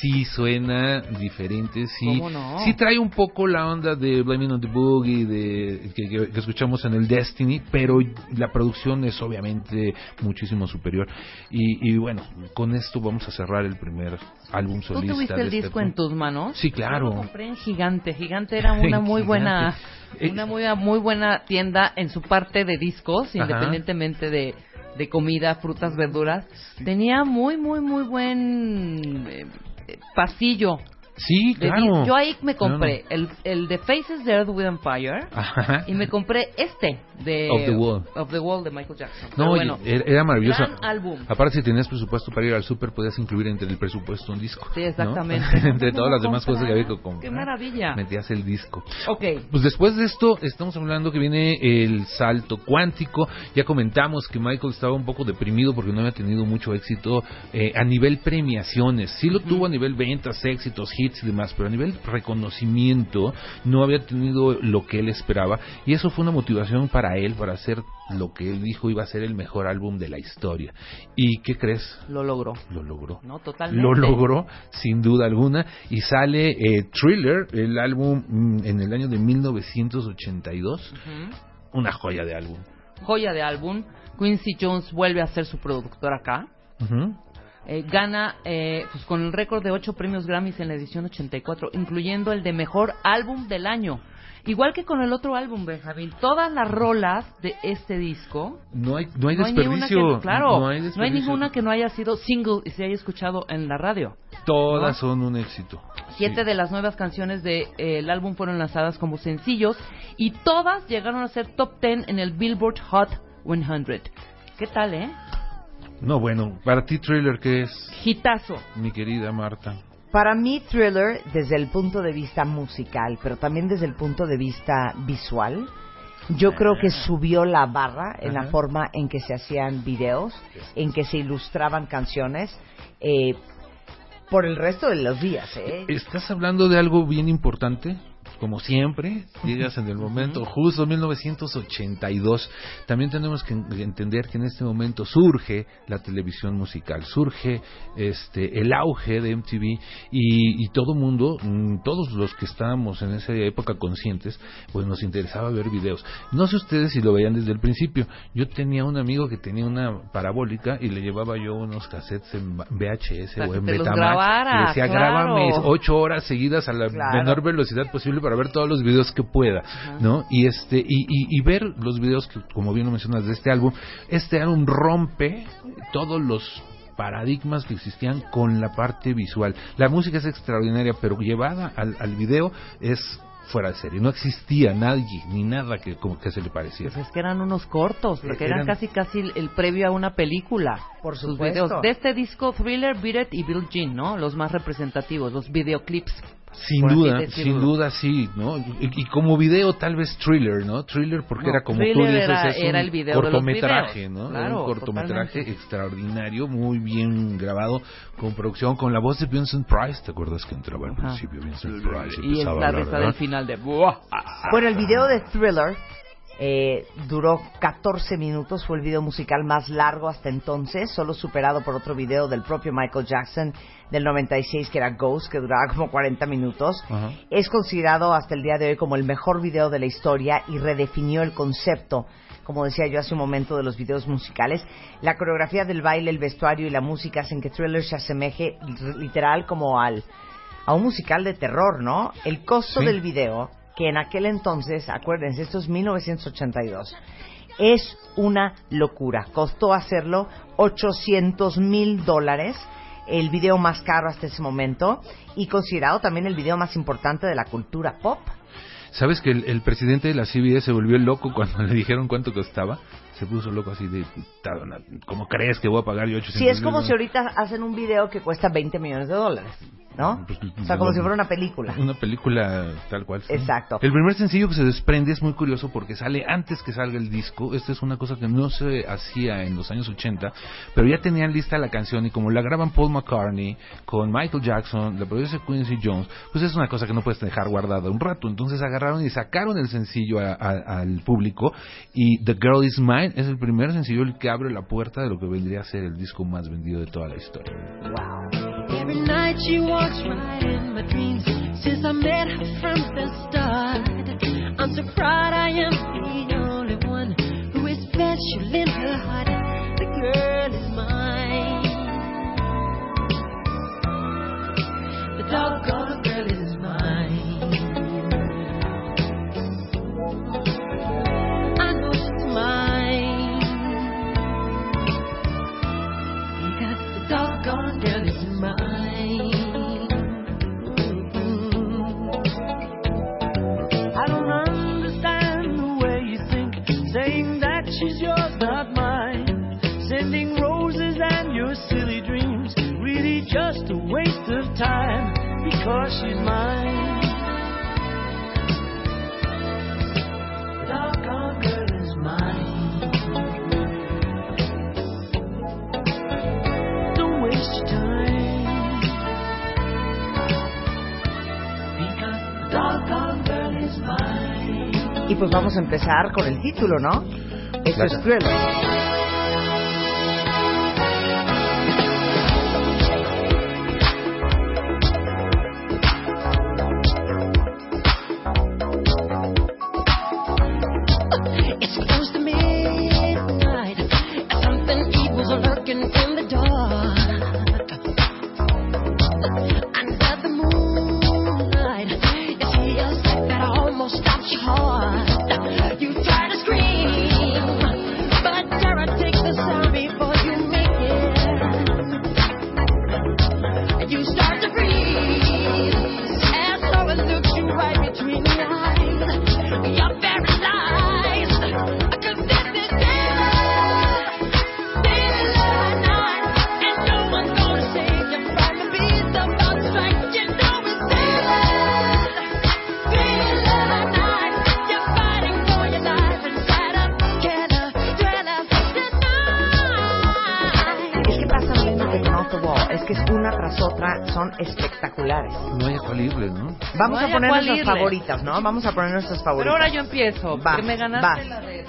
Speaker 8: sí suena diferente, sí.
Speaker 4: ¿Cómo no?
Speaker 8: Sí trae un poco la onda de Blaming on the Boogie, de, que, que- que escuchamos en el Destiny, pero la producción es obviamente muchísimo superior. Y, y bueno, con esto vamos a cerrar el primer álbum
Speaker 4: ¿Tú
Speaker 8: solista.
Speaker 4: tuviste
Speaker 8: de
Speaker 4: el
Speaker 8: este
Speaker 4: disco en tus manos?
Speaker 8: Sí, claro.
Speaker 4: Yo lo compré en Gigante. Gigante era una muy buena, una muy, muy buena tienda en su parte de discos,
Speaker 8: Ajá.
Speaker 4: independientemente de, de comida, frutas, verduras. Tenía muy, muy, muy buen eh, eh, pasillo.
Speaker 8: Sí, claro.
Speaker 4: Yo ahí me compré
Speaker 8: Claro.
Speaker 4: el, el de Faces de Earth, Wind and Fire
Speaker 8: Ajá.
Speaker 4: y me compré este de
Speaker 8: Of the Wall.
Speaker 4: Of the Wall de Michael Jackson.
Speaker 8: No, oye,
Speaker 4: bueno,
Speaker 8: era, maravilloso.
Speaker 4: gran álbum.
Speaker 8: Aparte, si tenías presupuesto para ir al súper, podías incluir entre el presupuesto un disco.
Speaker 4: Sí,
Speaker 8: ¿no?
Speaker 4: exactamente.
Speaker 8: entre todas las demás cosas que había que comprar.
Speaker 4: Qué maravilla.
Speaker 8: Metías el disco.
Speaker 4: Ok.
Speaker 8: Pues después de esto, estamos hablando que viene el salto cuántico. Ya comentamos que Michael estaba un poco deprimido porque no había tenido mucho éxito eh, a nivel premiaciones. Sí lo tuvo a nivel ventas, éxitos, hits y demás, pero a nivel reconocimiento no había tenido lo que él esperaba. Y eso fue una motivación para él, para hacer lo que él dijo iba a ser el mejor álbum de la historia. ¿Y qué crees?
Speaker 4: Lo logró.
Speaker 8: Lo logró.
Speaker 4: No, totalmente.
Speaker 8: Lo logró, sin duda alguna, y sale eh, Thriller, el álbum mm, en el año de 1982,
Speaker 4: Ujú.
Speaker 8: una joya de álbum.
Speaker 4: Joya de álbum. Quincy Jones vuelve a ser su productor acá. Eh, gana eh, pues con el récord de 8 premios Grammys en la edición 84, incluyendo el de mejor álbum del año. Igual que con el otro álbum, Benjamín, todas las rolas de este disco
Speaker 8: No hay, no hay
Speaker 4: no hay ninguna
Speaker 8: desperdicio.
Speaker 4: que, claro,
Speaker 8: no hay
Speaker 4: no hay
Speaker 8: desperdicio.
Speaker 4: ninguna que no haya sido single y se haya escuchado en la radio.
Speaker 8: Todas son un éxito.
Speaker 4: Siete de las nuevas canciones del álbum fueron lanzadas como sencillos y todas llegaron a ser top 10 en el Billboard Hot 100. ¿Qué tal, eh?
Speaker 8: No, bueno, para ti Thriller, ¿qué es,
Speaker 4: Hitazo.
Speaker 8: mi querida Marta?
Speaker 7: Para mí, Thriller, desde el punto de vista musical, pero también desde el punto de vista visual, yo creo que subió la barra en la forma en que se hacían videos, en que se ilustraban canciones, eh, por el resto de los días. ¿eh?
Speaker 8: Estás hablando de algo bien importante, como siempre, llegas en el momento justo 1982. También tenemos que en- entender que en este momento surge la televisión musical, surge este el auge de MTV y, y todo mundo, mm, todos los que estábamos en esa época conscientes, pues nos interesaba ver videos. No sé ustedes si lo veían desde el principio. Yo tenía un amigo que tenía una parabólica y le llevaba yo unos cassettes en VHS
Speaker 4: Para
Speaker 8: o en Betamax. y decía,
Speaker 4: claro.
Speaker 8: grábame ocho horas seguidas a la
Speaker 7: Claro.
Speaker 8: menor velocidad posible para ver todos los videos que pueda, ¿no? Y este y, y, y ver los videos que, como bien lo mencionas, de este álbum. Este álbum rompe todos los paradigmas que existían con la parte visual. La música es extraordinaria, pero llevada al, al video es fuera de serie. No existía nadie ni nada que como que se le pareciera.
Speaker 4: Pues es que eran unos cortos, porque
Speaker 8: Eh,
Speaker 4: eran,
Speaker 8: eran-
Speaker 4: casi casi el, el previo a una película.
Speaker 7: Por
Speaker 4: Sus
Speaker 7: supuesto.
Speaker 4: videos. De este disco, Thriller, Beat It y Bill Jean, ¿no? Los más representativos, los videoclips.
Speaker 8: Sin duda, sin duda sí, ¿no? Y, y como video tal vez thriller, ¿no? Thriller porque
Speaker 4: No,
Speaker 8: era como tú dices,
Speaker 4: era-
Speaker 8: es un
Speaker 4: era el video de los
Speaker 8: cortometraje,
Speaker 4: videos,
Speaker 8: ¿no? Era
Speaker 4: claro,
Speaker 8: un cortometraje
Speaker 4: totalmente.
Speaker 8: extraordinario, muy bien grabado, con producción, con la voz de Vincent Price, ¿te acuerdas que entraba al principio Vincent Price?
Speaker 4: Y
Speaker 8: empezaba
Speaker 4: la del final de... ¡Buah!
Speaker 7: Bueno, el video de Thriller eh, duró 14 minutos, fue el video musical más largo hasta entonces, solo superado por otro video del propio Michael Jackson del 96 que era Ghost, que duraba como 40 minutos. Es considerado hasta el día de hoy como el mejor video de la historia y redefinió el concepto, como decía yo hace un momento, de los videos musicales. La coreografía del baile, el vestuario y la música hacen que Thriller se asemeje literal como al a un musical de terror, ¿no? El costo
Speaker 8: Sí.
Speaker 7: del video, que en aquel entonces, acuérdense, esto es 1982, es una locura. Costó hacerlo 800 mil dólares, el video más caro hasta ese momento, y considerado también el video más importante de la cultura pop.
Speaker 8: ¿Sabes que el, presidente de la CBS se volvió loco cuando le dijeron cuánto costaba? Se puso loco así de, ¿cómo crees que voy a pagar yo 800
Speaker 7: Sí, es como si ahorita hacen un video que cuesta 20 millones de dólares. ¿no?
Speaker 8: Pues,
Speaker 7: O sea, como si fuera una película.
Speaker 8: Una película tal cual. sí.
Speaker 7: Exacto.
Speaker 8: El primer sencillo que se desprende es muy curioso porque sale antes que salga el disco. Esta es una cosa que no se hacía en los años 80, pero ya tenían lista la canción y como la graban Paul McCartney con Michael Jackson, la produce Quincy Jones, pues es una cosa que no puedes dejar guardada un rato. Entonces agarraron y sacaron el sencillo a- a- al público y The Girl Is Mine es el primer sencillo el que abre la puerta de lo que vendría a ser el disco más vendido de toda la historia.
Speaker 13: Just a waste of time, because she's mine. Doggone girl is mine. Don't waste your time, because the doggone girl is mine.
Speaker 7: Y pues vamos a empezar con el título, ¿no? Esto es
Speaker 8: Claro.
Speaker 9: It's
Speaker 7: Vamos
Speaker 4: No
Speaker 7: a poner nuestras
Speaker 4: irle.
Speaker 7: favoritas, ¿no? Vamos a poner nuestras favoritas.
Speaker 4: Pero ahora yo empiezo.
Speaker 7: Va,
Speaker 4: porque me ganaste
Speaker 7: va.
Speaker 4: la de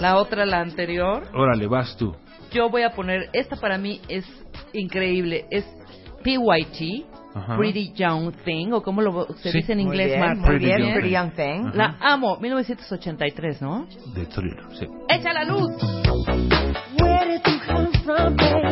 Speaker 4: la otra, la anterior.
Speaker 8: Órale, vas tú.
Speaker 4: Yo voy a poner, esta para mí es increíble, es PYT,
Speaker 8: Ajá.
Speaker 4: Pretty Young Thing, o como lo se
Speaker 8: Sí.
Speaker 4: dice en
Speaker 7: Muy
Speaker 4: inglés,
Speaker 7: bien,
Speaker 4: Marta.
Speaker 7: muy
Speaker 8: Pretty
Speaker 7: bien,
Speaker 8: Young
Speaker 7: Pretty
Speaker 8: Thing.
Speaker 7: Young Thing.
Speaker 8: Ajá.
Speaker 4: La amo, 1983, ¿no?
Speaker 8: De thriller, sí.
Speaker 4: ¡Echa la luz!
Speaker 9: Where did you come from, baby?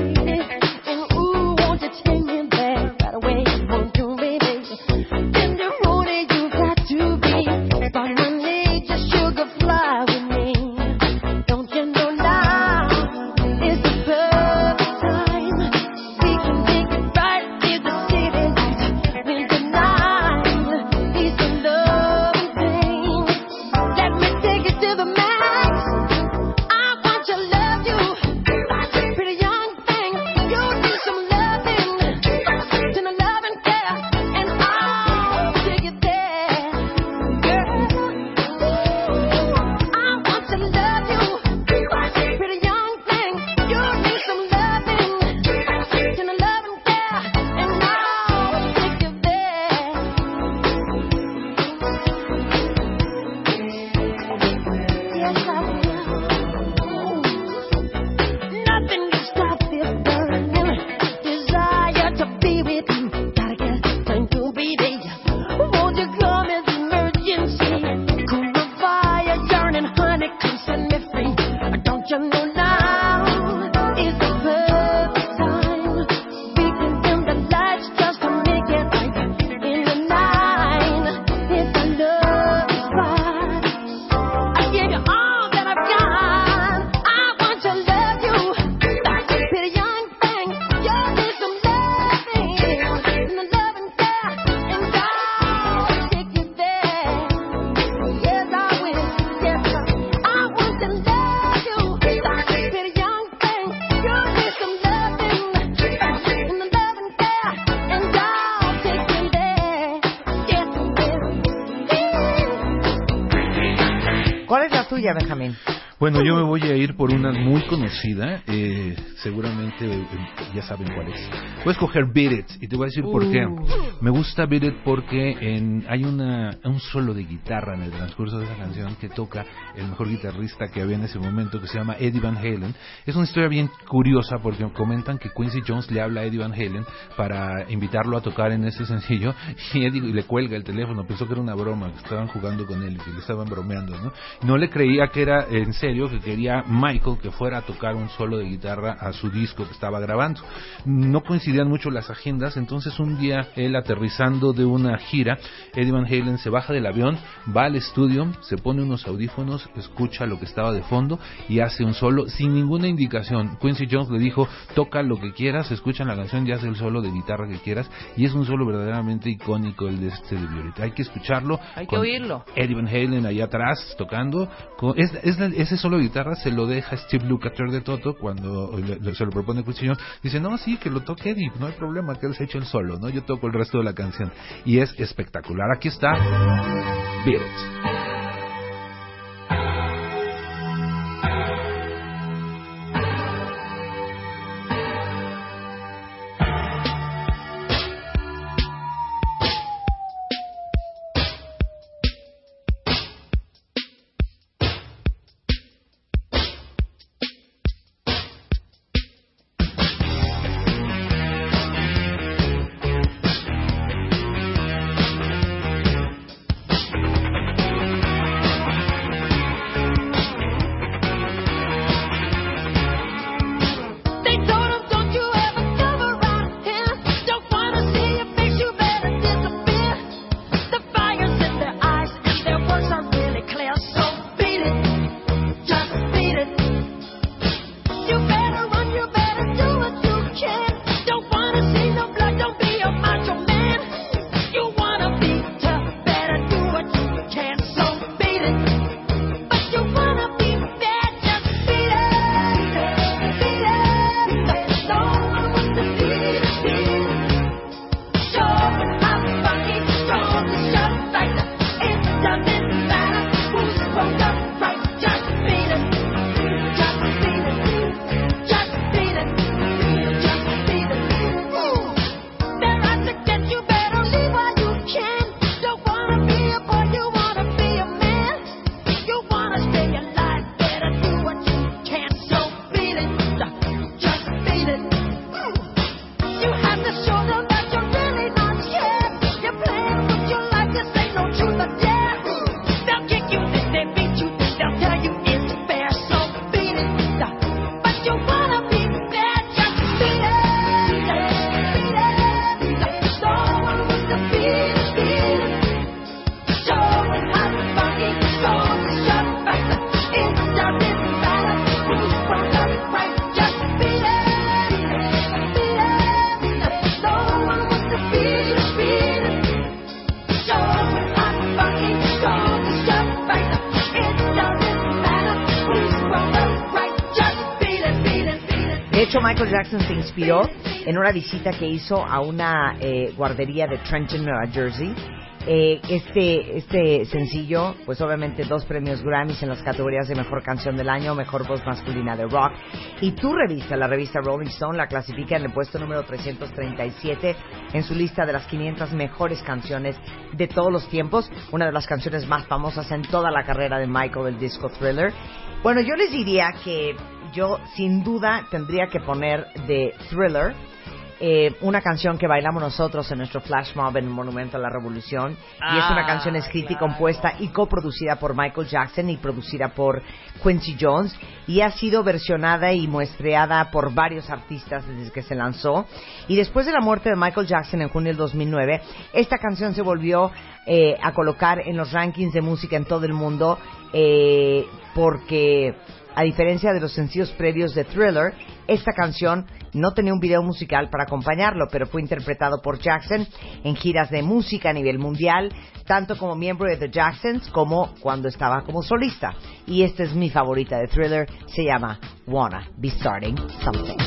Speaker 9: Muy ya saben cuál es. Voy a escoger Beat It y te voy a decir por qué.
Speaker 8: Uh.
Speaker 9: Me gusta Beat It porque en, hay una, un solo de guitarra en el transcurso de esa canción que toca el mejor guitarrista que había en ese momento, que se llama Eddie Van Halen. Es una historia bien curiosa porque comentan que Quincy Jones le habla a Eddie Van Halen para invitarlo a tocar en ese sencillo y Eddie le cuelga el teléfono, pensó que era una broma, que estaban jugando con él y que le estaban bromeando, ¿no? No le creía que era en serio, que quería Michael que fuera a tocar un solo de guitarra a su disco que estaba grabando. No coincidían mucho las agendas, entonces un día él aterrizando de una gira, Eddie Van Halen se baja del avión, va al estudio, se pone unos audífonos, escucha lo que estaba de fondo y hace un solo sin ninguna indicación. Quincy Jones le dijo, toca lo que quieras, escucha la canción y hace el solo de guitarra que quieras y es un solo verdaderamente icónico el de este de Violeta. Hay que escucharlo.
Speaker 8: Hay que oírlo.
Speaker 9: Eddie Van Halen allá atrás tocando. Con, es, es ese solo de guitarra se lo deja Steve Lukather de Toto cuando le- le- se lo propone Quincy Jones. Dice, no, sí, que lo toque Eddie, no hay problema, que él se hecho el solo, ¿no? Yo toco el resto de la canción. Y es espectacular. Aquí está Beat
Speaker 7: inspiró en una visita que hizo a una eh, guardería de Trenton, Nueva Jersey. Eh, este, este sencillo, pues obviamente dos premios Grammys en las categorías de Mejor Canción del Año, Mejor Voz Masculina de Rock. Y tu revista, la revista Rolling Stone, la clasifica en el puesto número 337 en su lista de las 500 mejores canciones de todos los tiempos. Una de las canciones más famosas en toda la carrera de Michael, el disco Thriller. Bueno, yo les diría que yo sin duda tendría que poner de Thriller eh, una canción que bailamos nosotros en nuestro flash mob en el Monumento a la Revolución. Y es una
Speaker 8: Ah,
Speaker 7: canción escrita y compuesta y coproducida por Michael Jackson y producida por Quincy Jones. Y ha sido versionada y muestreada por varios artistas desde que se lanzó. Y después de la muerte de Michael Jackson en junio del 2009 esta canción se volvió eh, a colocar en los rankings de música en todo el mundo eh, porque a diferencia de los sencillos previos de Thriller, esta canción no tenía un video musical para acompañarlo, pero fue interpretado por Jackson en giras de música a nivel mundial, tanto como miembro de The Jacksons como cuando estaba como solista. Y esta es mi favorita de Thriller, se llama
Speaker 14: Wanna Be Starting Something.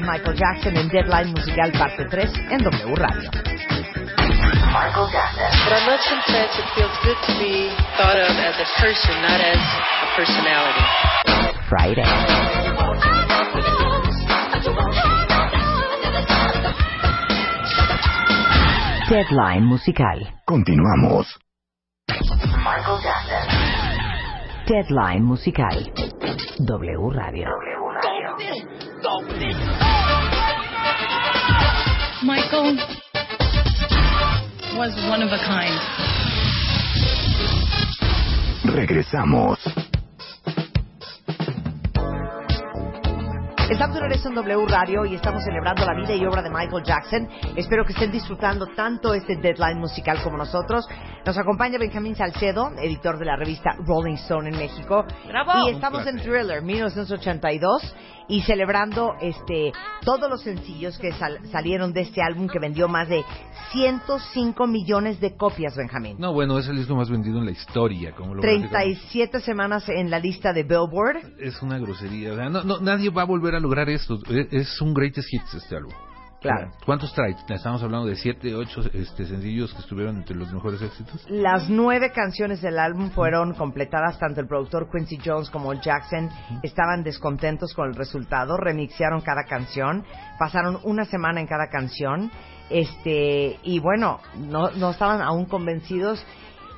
Speaker 7: Y Michael Jackson en Deadline Musical Parte 3 en W Radio.
Speaker 1: Michael Jackson.
Speaker 12: But I love Confess. It feels good to be thought of as a person, not as a personality.
Speaker 2: Friday. Deadline Musical.
Speaker 11: Continuamos.
Speaker 1: Michael Jackson.
Speaker 2: Deadline Musical. W Radio.
Speaker 6: Michael was one of a kind.
Speaker 11: Regresamos.
Speaker 7: Estamos de regreso en W Radio y estamos celebrando la vida y obra de Michael Jackson. Espero que estén disfrutando tanto este deadline musical como nosotros. Nos acompaña Benjamín Salcedo, editor de la revista Rolling Stone en México.
Speaker 4: ¡Bravo!
Speaker 7: Y estamos en Thriller 1982 y celebrando este todos los sencillos que sal- salieron de este álbum que vendió más de 105 millones de copias, Benjamín.
Speaker 8: No, bueno, es el disco más vendido en la historia, como lo platicamos.
Speaker 7: 37 semanas en la lista de Billboard.
Speaker 8: Es una grosería. O sea, no, no, nadie va a volver a lograr esto. Es, es un greatest hits este álbum.
Speaker 7: Claro.
Speaker 8: ¿Cuántos trae? Estamos hablando de 7, 8 este, sencillos que estuvieron entre los mejores éxitos.
Speaker 7: Las nueve canciones del álbum fueron completadas, tanto el productor Quincy Jones como el Jackson estaban descontentos con el resultado, remixearon cada canción, pasaron una semana en cada canción, este y bueno, no, no estaban aún convencidos,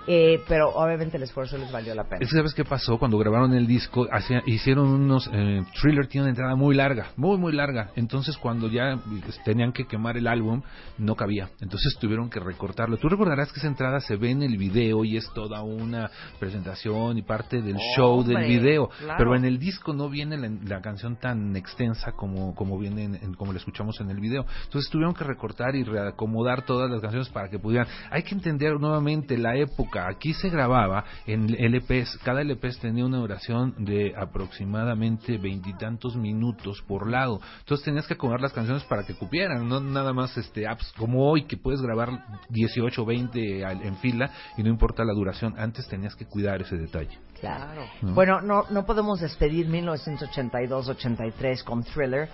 Speaker 7: eh, pero obviamente el esfuerzo les valió la pena.
Speaker 8: Es que, ¿Sabes qué pasó? Cuando grabaron el disco, hacía- hicieron unos... Eh, Thriller tiene una entrada muy larga, muy, muy larga. Entonces, cuando ya pues, tenían que quemar el álbum, no cabía. Entonces, tuvieron que recortarlo. Tú recordarás que esa entrada se ve en el video y es toda una presentación y parte del show del video.
Speaker 4: claro.
Speaker 8: Pero en el disco no viene la, la canción tan extensa como, como viene en- en- como la escuchamos en el video. Entonces, tuvieron que recortar y reacomodar todas las canciones para que pudieran... Hay que entender nuevamente la época. Aquí se grababa en LPs. Cada LPs tenía una duración de aproximadamente veintitantos minutos por lado. Entonces tenías que acomodar las canciones para que cupieran, no nada más este apps como hoy que puedes grabar 18 o 20 al- en fila y no importa la duración. Antes tenías que cuidar ese detalle.
Speaker 7: Claro.
Speaker 8: ¿no?
Speaker 7: Bueno, no, no podemos despedir 1982-83 con Thriller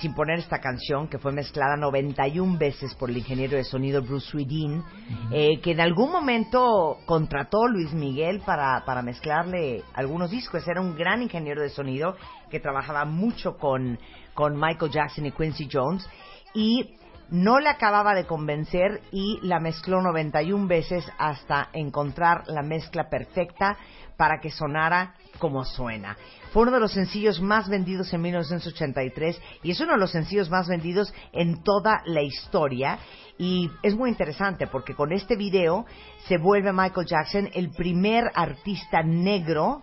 Speaker 7: sin poner esta canción que fue mezclada 91 veces por el ingeniero de sonido Bruce Swedin, eh, que en algún momento contrató Luis Miguel para, para mezclarle algunos discos. Era un gran ingeniero de sonido que trabajaba mucho con, con Michael Jackson y Quincy Jones y no le acababa de convencer y la mezcló 91 veces hasta encontrar la mezcla perfecta para que sonara como suena. Fue uno de los sencillos más vendidos en 1983 y es uno de los sencillos más vendidos en toda la historia. Y es muy interesante porque con este video se vuelve Michael Jackson el primer artista negro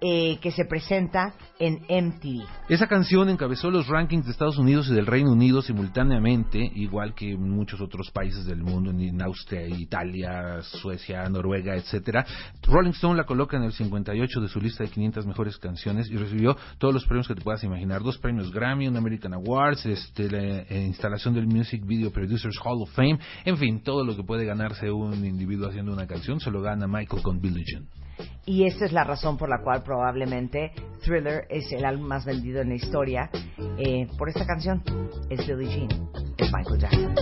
Speaker 7: eh, que se presenta en MTV.
Speaker 8: Esa canción encabezó los rankings de Estados Unidos y del Reino Unido simultáneamente, igual que en muchos otros países del mundo, en Austria, Italia, Suecia, Noruega, etcétera. Rolling Stone la coloca en el 58 de su lista de 500 mejores canciones y recibió todos los premios que te puedas imaginar, dos premios Grammy, un American Awards, este, la eh, instalación del Music Video Producers Hall of Fame, en fin, todo lo que puede ganarse un individuo haciendo una canción se lo gana Michael con Billie.
Speaker 7: Y esa es la razón por la cual probablemente Thriller es el álbum más vendido en la historia eh, por esta canción. Es Billie Jean, es Michael Jackson.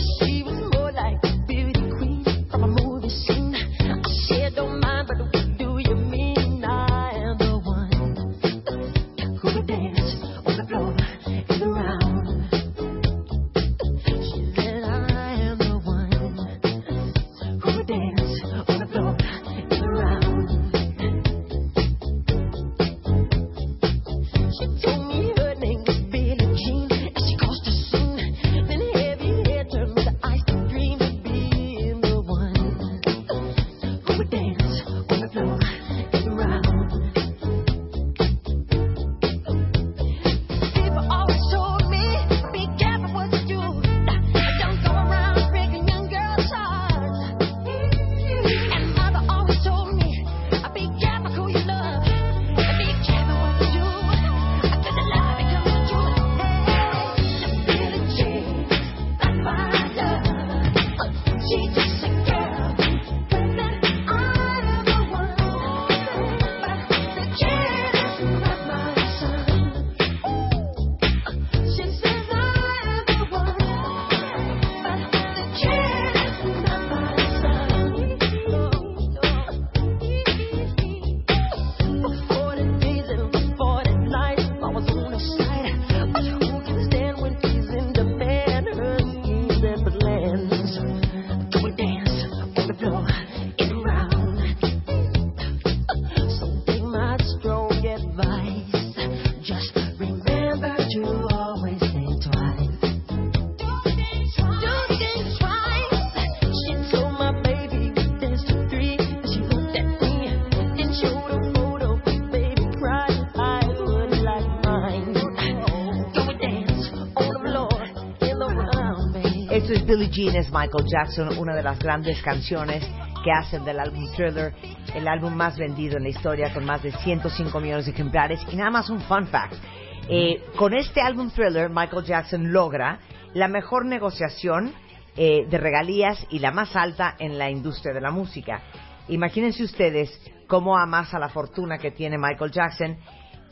Speaker 3: Jean
Speaker 7: es Michael Jackson, una de las grandes canciones que hacen del álbum Thriller, el álbum más vendido en la historia con más de 105 millones de ejemplares. Y nada más un fun fact. Eh, con este álbum Thriller, Michael Jackson logra la mejor negociación eh, de regalías y la más alta en la industria de la música. Imagínense ustedes cómo amasa la fortuna que tiene Michael Jackson,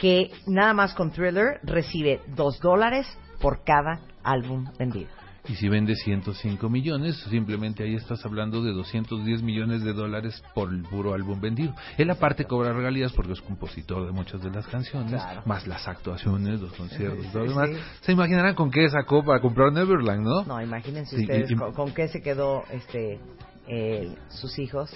Speaker 7: que nada más con Thriller recibe dos dólares por cada álbum vendido.
Speaker 8: Y si vende 105 millones, simplemente ahí estás hablando de 210 millones de dólares por el puro álbum vendido. Él aparte cobra regalías porque es compositor de muchas de las canciones, más las actuaciones, los conciertos, todo lo demás.
Speaker 7: Sí.
Speaker 8: Se imaginarán con qué sacó para comprar Neverland, ¿no?
Speaker 7: No, imagínense
Speaker 8: Sí,
Speaker 7: ustedes
Speaker 8: y- y-
Speaker 7: con, con qué se quedó este eh, sus hijos.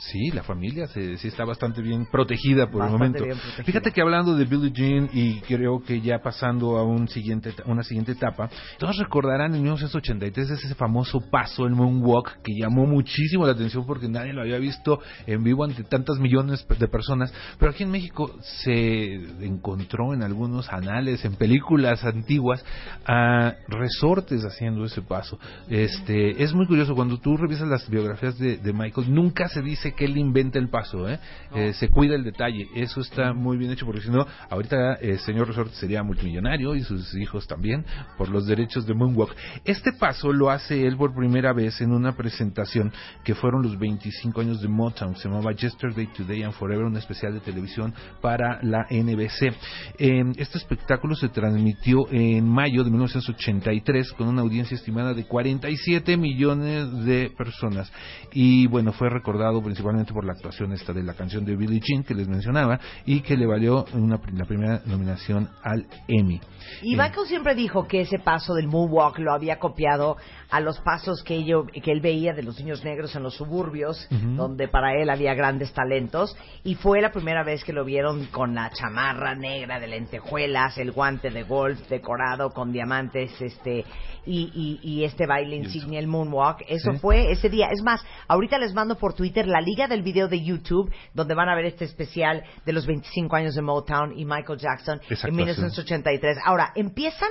Speaker 8: Sí, la familia se, sí está bastante bien protegida por el momento. Fíjate que hablando de Billie Jean y creo que ya pasando a un siguiente, una siguiente etapa, todos recordarán en 1983 ese famoso paso, el Moonwalk, que llamó muchísimo la atención porque nadie lo había visto en vivo ante tantas millones de personas. Pero aquí en México se encontró en algunos anales, en películas antiguas, a resortes haciendo ese paso. Este, es muy curioso, cuando tú revisas las biografías de, de Michael, nunca se dice que él inventa el paso, ¿eh? Eh, se cuida el detalle. Eso está muy bien hecho, porque si no, ahorita el señor Resorte sería multimillonario y sus hijos también por los derechos de Moonwalk. Este paso lo hace él por primera vez en una presentación que fueron los 25 años de Motown. Se llamaba Yesterday, Today and Forever, un especial de televisión para la NBC. Eh, este espectáculo se transmitió en mayo de 1983 con una audiencia estimada de 47 millones de personas. Y bueno, fue recordado principalmente por la actuación esta de la canción de Billie Jean que les mencionaba y que le valió una, la primera nominación al Emmy.
Speaker 7: Y
Speaker 8: Eh,
Speaker 7: Michael siempre dijo que ese paso del moonwalk lo había copiado a los pasos que, ello- que él veía de los niños negros en los suburbios, donde para él había grandes talentos. Y fue la primera vez que lo vieron con la chamarra negra de lentejuelas, el guante de golf decorado con diamantes, este y, y- y este baile insignia, el moonwalk. Eso fue ese día. Es más, ahorita les mando por Twitter la liga del video de YouTube, donde van a ver este especial de los 25 años de Motown y Michael Jackson en
Speaker 8: actuación.
Speaker 7: 1983. Ahora, empiezan,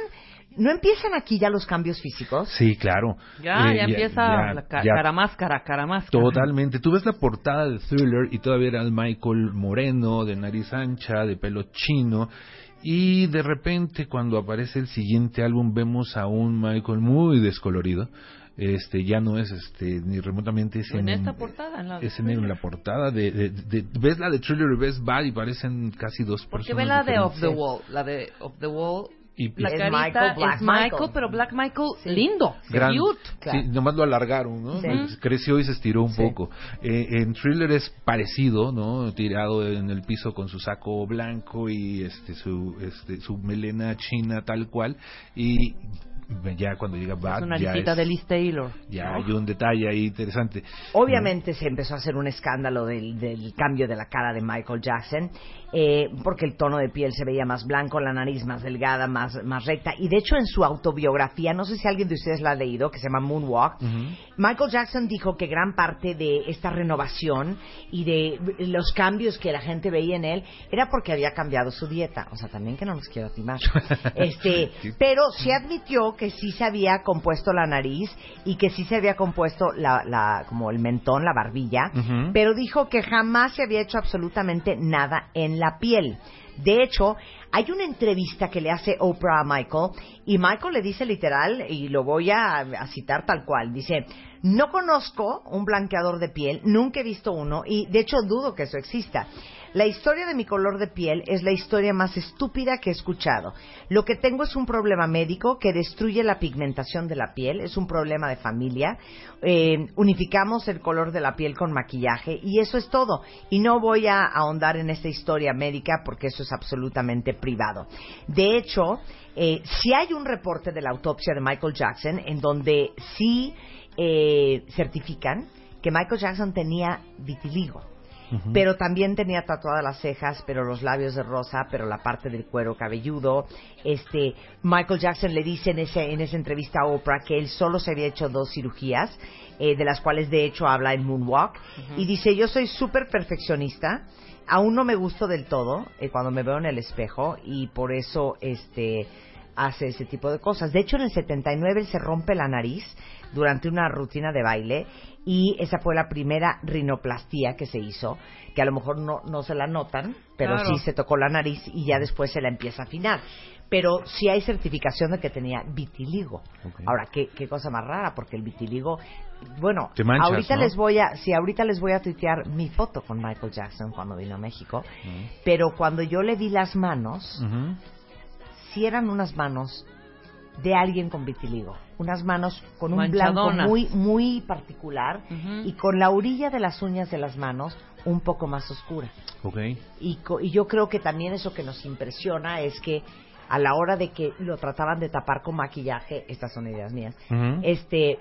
Speaker 7: ¿no empiezan aquí ya los cambios físicos?
Speaker 8: Sí, claro.
Speaker 4: Ya,
Speaker 8: Eh,
Speaker 4: ya empieza
Speaker 8: ya-
Speaker 4: la ca-
Speaker 8: ya
Speaker 4: cara máscara, cara máscara.
Speaker 8: Totalmente. Tú ves la portada de Thriller y todavía era el Michael moreno, de nariz ancha, de pelo chino. Y de repente cuando aparece el siguiente álbum vemos a un Michael muy descolorido. Este ya no es este ni remotamente ese
Speaker 4: En esta portada, en la
Speaker 8: ese negro en la portada de, de- de- ves la de Thriller y ves Bad y parecen casi dos
Speaker 4: Porque
Speaker 8: personas
Speaker 4: ve la de. Off the Wall, la de Off the Wall.
Speaker 8: Y-
Speaker 4: la
Speaker 8: Es
Speaker 4: carita
Speaker 7: Michael, Black
Speaker 4: es Michael,
Speaker 7: Michael.
Speaker 4: pero Black Michael lindo,
Speaker 8: Gran-
Speaker 4: cute.
Speaker 8: Sí, nomás lo alargaron, ¿no?
Speaker 7: Sí.
Speaker 8: Creció y se estiró un
Speaker 7: Sí.
Speaker 8: poco. Eh, en Thriller es parecido, ¿no? Tirado en el piso con su saco blanco y este su este su melena china tal cual y ya cuando llega Bad
Speaker 4: Es una
Speaker 8: ya,
Speaker 4: visita
Speaker 8: es-
Speaker 4: de Liz Taylor.
Speaker 8: ya hay un detalle ahí interesante.
Speaker 7: Obviamente se empezó a hacer un escándalo del, del cambio de la cara de Michael Jackson, eh, porque el tono de piel se veía más blanco, la nariz más delgada, más, más recta. Y de hecho en su autobiografía, no sé si alguien de ustedes la ha leído, que se llama Moonwalk, Michael Jackson dijo que gran parte de esta renovación y de los cambios que la gente veía en él era porque había cambiado su dieta. O sea, también que no nos quiero timar. este, pero sí admitió que sí se había compuesto la nariz y que sí se había compuesto la, la como el mentón, la barbilla, pero dijo que jamás se había hecho absolutamente nada en la piel. De hecho, hay una entrevista que le hace Oprah a Michael y Michael le dice literal, y lo voy a, a citar tal cual, dice, no conozco un blanqueador de piel, nunca he visto uno y de hecho dudo que eso exista. La historia de mi color de piel es la historia más estúpida que he escuchado. Lo que tengo es un problema médico que destruye la pigmentación de la piel, es un problema de familia. Eh, unificamos el color de la piel con maquillaje y eso es todo. Y no voy a ahondar en esta historia médica porque eso es absolutamente privado. De hecho, eh, si hay un reporte de la autopsia de Michael Jackson en donde sí eh, certifican que Michael Jackson tenía vitiligo pero también tenía tatuadas las cejas, pero los labios de rosa, pero la parte del cuero cabelludo. Este, Michael Jackson le dice en, ese, en esa entrevista a Oprah que él solo se había hecho dos cirugías, eh, de las cuales de hecho habla en Moonwalk, y dice, yo soy súper perfeccionista, aún no me gusto del todo eh, cuando me veo en el espejo, y por eso, este, hace ese tipo de cosas. De hecho, en el 79 él se rompe la nariz durante una rutina de baile y esa fue la primera rinoplastía que se hizo, que a lo mejor no, no se la notan, pero
Speaker 4: Claro.
Speaker 7: sí se tocó la nariz y ya después se la empieza a afinar. Pero sí hay certificación de que tenía vitiligo. Ahora, ¿qué, qué cosa más rara, porque el vitiligo, bueno,
Speaker 8: Te manchas,
Speaker 7: ahorita
Speaker 8: ¿no?
Speaker 7: les voy a, sí, ahorita les voy a tuitear mi foto con Michael Jackson cuando vino a México, pero cuando yo le vi las manos. Si eran unas manos de alguien con vitiligo, unas manos con un blanco muy muy particular y con la orilla de las uñas de las manos un poco más oscura.
Speaker 8: Ok.
Speaker 7: Y, co- y yo creo que también eso que nos impresiona es que a la hora de que lo trataban de tapar con maquillaje, estas son ideas mías, este,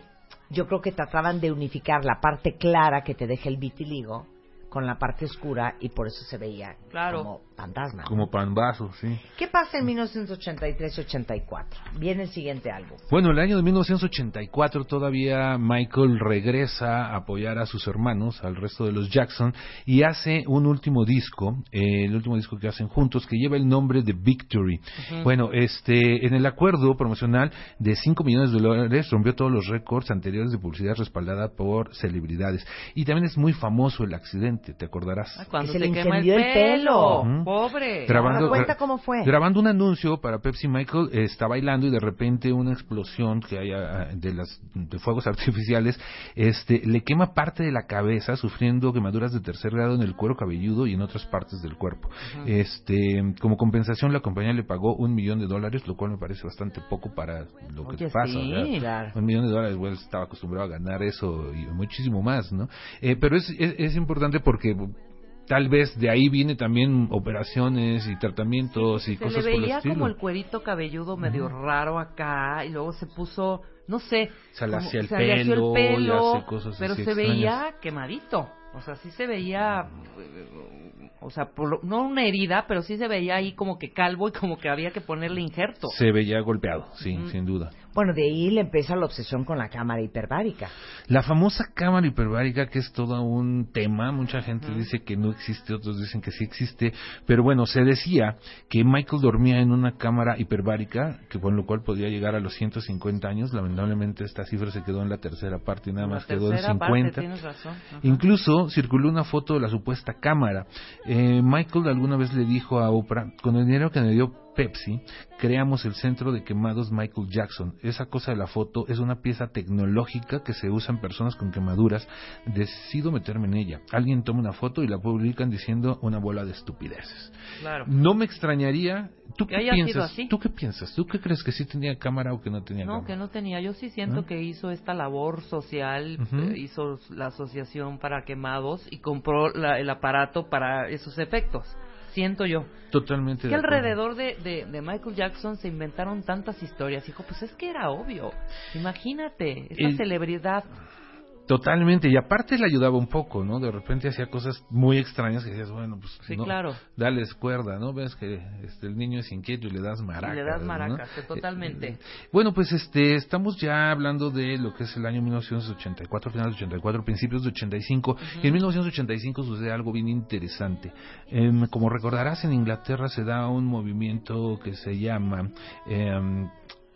Speaker 7: yo creo que trataban de unificar la parte clara que te deja el vitiligo con la parte oscura y por eso se veía
Speaker 4: Claro.
Speaker 7: como fantasma.
Speaker 8: Como panvazo, sí.
Speaker 7: ¿Qué pasa en 1983-84? Viene el siguiente álbum.
Speaker 8: Bueno, el año de 1984 todavía Michael regresa a apoyar a sus hermanos, al resto de los Jackson, y hace un último disco, eh, el último disco que hacen juntos, que lleva el nombre de Victory. Bueno, este, en el acuerdo promocional de 5 millones de dólares rompió todos los récords anteriores de publicidad respaldada por celebridades. Y también es muy famoso el accidente, te acordarás.
Speaker 4: Ah, Cuando
Speaker 7: se
Speaker 4: se,
Speaker 7: le
Speaker 4: quema el
Speaker 7: incendió
Speaker 4: pelo.
Speaker 7: el pelo.
Speaker 4: Pobre.
Speaker 8: Grabando,
Speaker 7: Ahora cuenta cómo fue.
Speaker 8: Grabando un anuncio para Pepsi, Michael eh, está bailando y de repente una explosión que hay ah, de las de fuegos artificiales, este, le quema parte de la cabeza, sufriendo quemaduras de tercer grado en el cuero cabelludo y en otras partes del cuerpo. Este, como compensación, la compañía le pagó un millón de dólares, lo cual me parece bastante poco para lo que
Speaker 4: Oye,
Speaker 8: te pasa.
Speaker 4: sí.
Speaker 8: ¿verdad?
Speaker 7: Claro.
Speaker 8: Un millón de dólares, bueno, estaba acostumbrado a ganar eso y muchísimo más, ¿no? Eh, pero es, es, es importante porque tal vez de ahí viene también operaciones y tratamientos y
Speaker 4: se
Speaker 8: cosas
Speaker 4: le
Speaker 8: por el
Speaker 4: veía
Speaker 8: estilo.
Speaker 4: como el cuerito cabelludo medio raro acá y luego se puso, no sé,
Speaker 8: Se le hacía el pelo,
Speaker 4: el pelo,
Speaker 8: hace cosas
Speaker 4: pero
Speaker 8: así
Speaker 4: se
Speaker 8: extrañas.
Speaker 4: veía quemadito. O sea, sí se veía, eh, o sea, por no una herida, pero sí se veía ahí como que calvo y como que había que ponerle injerto.
Speaker 8: Se veía golpeado, sí, sin duda.
Speaker 7: Bueno, de ahí le empieza la obsesión con la cámara hiperbárica.
Speaker 8: La famosa cámara hiperbárica, que es todo un tema, mucha gente dice que no existe, otros dicen que sí existe, pero bueno, se decía que Michael dormía en una cámara hiperbárica, que con lo cual podía llegar a los 150 años, lamentablemente esta cifra se quedó en la tercera parte y nada
Speaker 4: La
Speaker 8: más quedó en
Speaker 4: tercera parte,
Speaker 8: 50.
Speaker 4: tienes razón.
Speaker 8: Incluso circuló una foto de la supuesta cámara. Eh, Michael alguna vez le dijo a Oprah, con el dinero que me dio Pepsi, creamos el centro de quemados Michael Jackson. Esa cosa de la foto es una pieza tecnológica que se usa en personas con quemaduras. Decido meterme en ella. Alguien toma una foto y la publican diciendo una bola de estupideces.
Speaker 4: Claro.
Speaker 8: No me extrañaría. ¿Tú
Speaker 4: Que
Speaker 8: qué piensas?
Speaker 4: así.
Speaker 8: ¿Tú qué piensas? ¿Tú qué crees que sí tenía cámara o que no tenía
Speaker 4: No,
Speaker 8: cámara?
Speaker 4: que no tenía. Yo sí siento
Speaker 8: ¿Ah?
Speaker 4: que hizo esta labor social, eh, hizo la asociación para quemados y compró la- el aparato para esos efectos. Siento yo.
Speaker 8: Totalmente.
Speaker 4: que
Speaker 8: de
Speaker 4: alrededor de, de, de Michael Jackson se inventaron tantas historias. Hijo, pues es que era obvio. Imagínate, esta
Speaker 8: El-
Speaker 4: celebridad.
Speaker 8: Totalmente, y aparte le ayudaba un poco, ¿no? De repente hacía cosas muy extrañas que decías, bueno, pues
Speaker 4: Sí,
Speaker 8: no,
Speaker 4: claro.
Speaker 8: dales cuerda, ¿no? Ves que este, el niño es inquieto y le das maracas.
Speaker 4: y le das maracas, que totalmente.
Speaker 8: Eh, Bueno, pues este, estamos ya hablando de lo que es el año 1984, finales de 84, principios de 85. Y en 1985 sucede algo bien interesante. Em, como recordarás, en Inglaterra se da un movimiento que se llama em,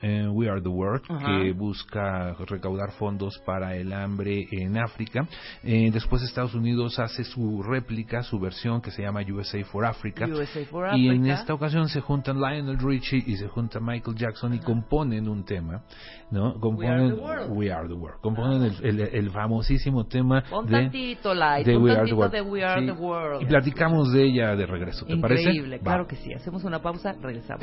Speaker 8: eh, We Are the World,
Speaker 4: Ajá.
Speaker 8: que busca recaudar fondos para el hambre en África. Eh, después Estados Unidos hace su réplica, su versión que se llama USA for Africa.
Speaker 4: USA for
Speaker 8: y en
Speaker 4: Africa.
Speaker 8: esta ocasión se juntan Lionel Richie y se junta Michael Jackson y componen un tema, ¿no? Componen
Speaker 4: the World.
Speaker 8: We Are the World. Componen el, el- el famosísimo tema
Speaker 4: Pon
Speaker 8: de,
Speaker 4: tantito, Light,
Speaker 8: de
Speaker 4: pon
Speaker 8: We Are the
Speaker 4: tantito
Speaker 8: World.
Speaker 4: de We Are
Speaker 8: Sí.
Speaker 4: the World.
Speaker 8: Y platicamos de ella de regreso, ¿te parece?
Speaker 4: Increíble,
Speaker 8: Va.
Speaker 4: claro que sí. Hacemos una pausa, regresamos.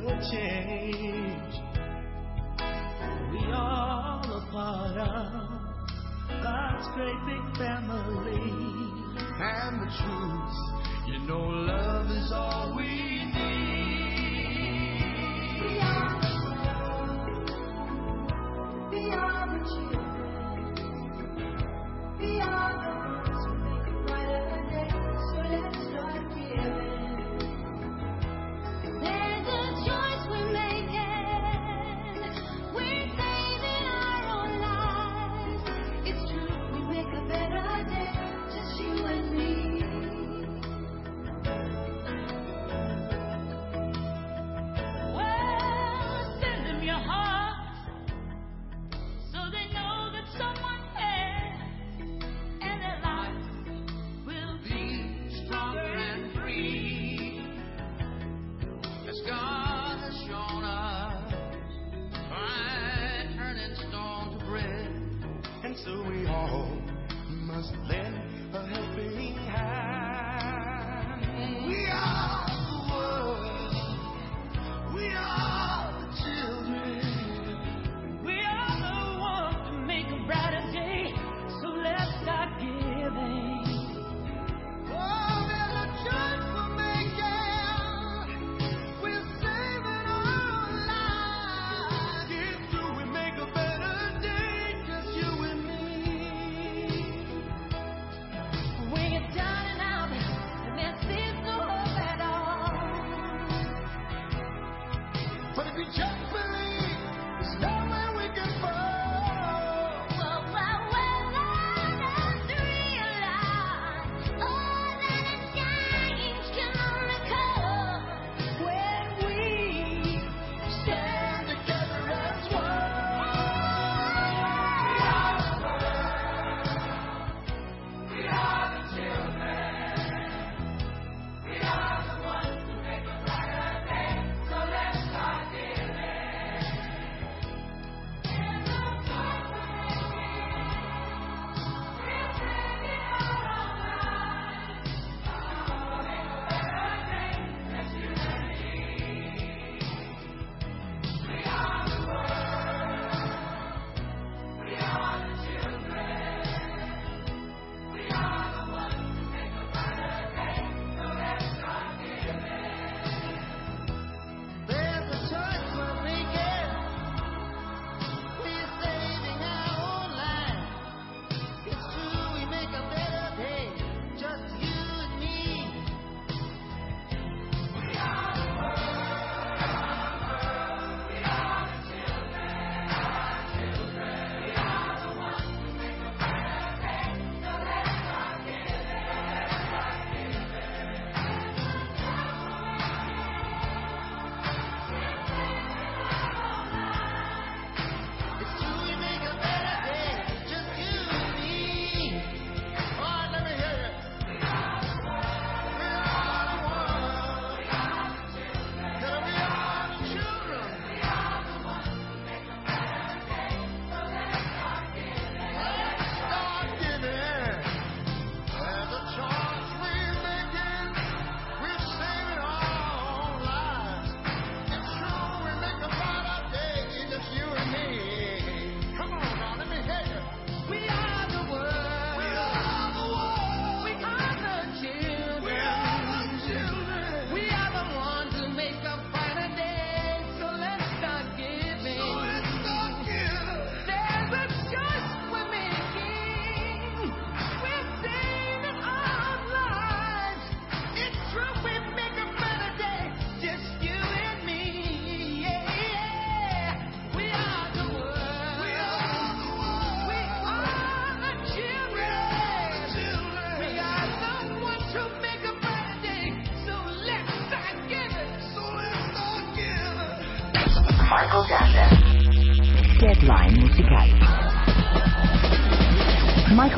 Speaker 15: make change. We all are part of God's great big family. And the truth, you know, love is all we need. We are the children. We are the children.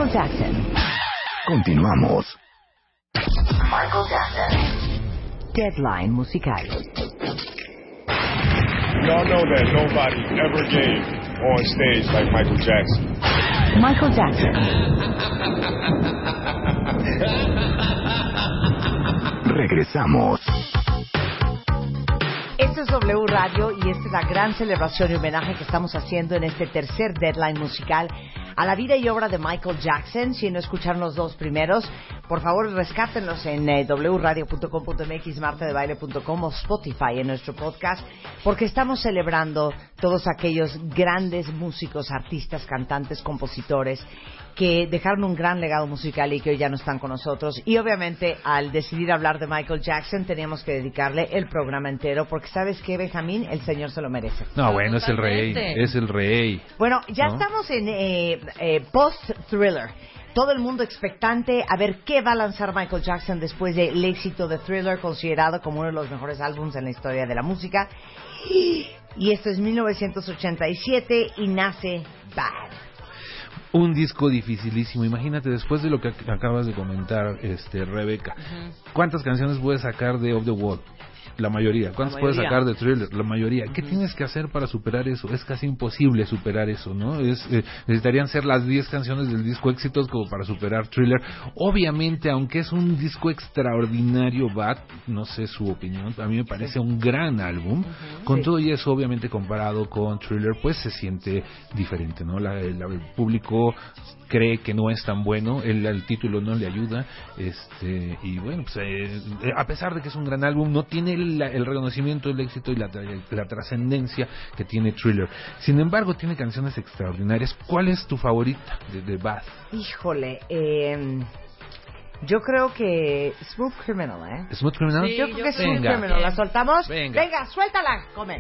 Speaker 1: Michael Jackson.
Speaker 11: Continuamos.
Speaker 1: Michael Jackson.
Speaker 2: Deadline musical.
Speaker 5: We all know that nobody ever gave on stage like Michael Jackson.
Speaker 2: Michael Jackson.
Speaker 11: Regresamos.
Speaker 7: Este es W Radio y esta es la gran celebración y homenaje que estamos haciendo en este tercer deadline musical a la vida y obra de Michael Jackson. Si no escucharon los dos primeros, por favor rescátenlos en eh, wradio.com.mx, martadebaile.com o Spotify en nuestro podcast, porque estamos celebrando todos aquellos grandes músicos, artistas, cantantes, compositores que dejaron un gran legado musical y que hoy ya no están con nosotros. Y obviamente, al decidir hablar de Michael Jackson, teníamos que dedicarle el programa entero, porque sabes que Benjamín, el señor se lo merece.
Speaker 8: No, bueno, es el rey, es el rey.
Speaker 7: Bueno, ya
Speaker 8: ¿No?
Speaker 7: estamos en eh, eh, post-thriller. Todo el mundo expectante a ver qué va a lanzar Michael Jackson después del éxito de Thriller, considerado como uno de los mejores álbumes en la historia de la música. Y esto es 1987 y nace Bad.
Speaker 8: Un disco dificilísimo. Imagínate, después de lo que ac- acabas de comentar, este Rebeca, ¿cuántas canciones puedes sacar de Off the Wall? La mayoría. ¿Cuántas
Speaker 4: La
Speaker 8: puedes sacar de Thriller? La mayoría. ¿Qué tienes que hacer para superar eso? Es casi imposible superar eso, ¿no? Es, eh, necesitarían ser las 10 canciones del disco éxitos como para superar Thriller. Obviamente, aunque es un disco extraordinario, Bad, no sé su opinión, a mí me parece un gran álbum. Con
Speaker 7: Sí.
Speaker 8: todo y eso, obviamente, comparado con Thriller, pues se siente diferente, ¿no? La- la- el público cree que no es tan bueno, el, el título no le ayuda, este y bueno, pues eh, eh, a pesar de que es un gran álbum, no tiene el, el reconocimiento, el éxito y la, tra- la trascendencia que tiene Thriller. Sin embargo, tiene canciones extraordinarias. ¿Cuál es tu favorita de, de Bath?
Speaker 7: Híjole, eh, yo creo que Smooth Criminal, ¿eh?
Speaker 8: ¿Smooth Criminal?
Speaker 7: yo creo que Smooth
Speaker 8: Venga.
Speaker 7: Criminal. ¿La soltamos?
Speaker 8: Venga.
Speaker 7: suéltala. Comen.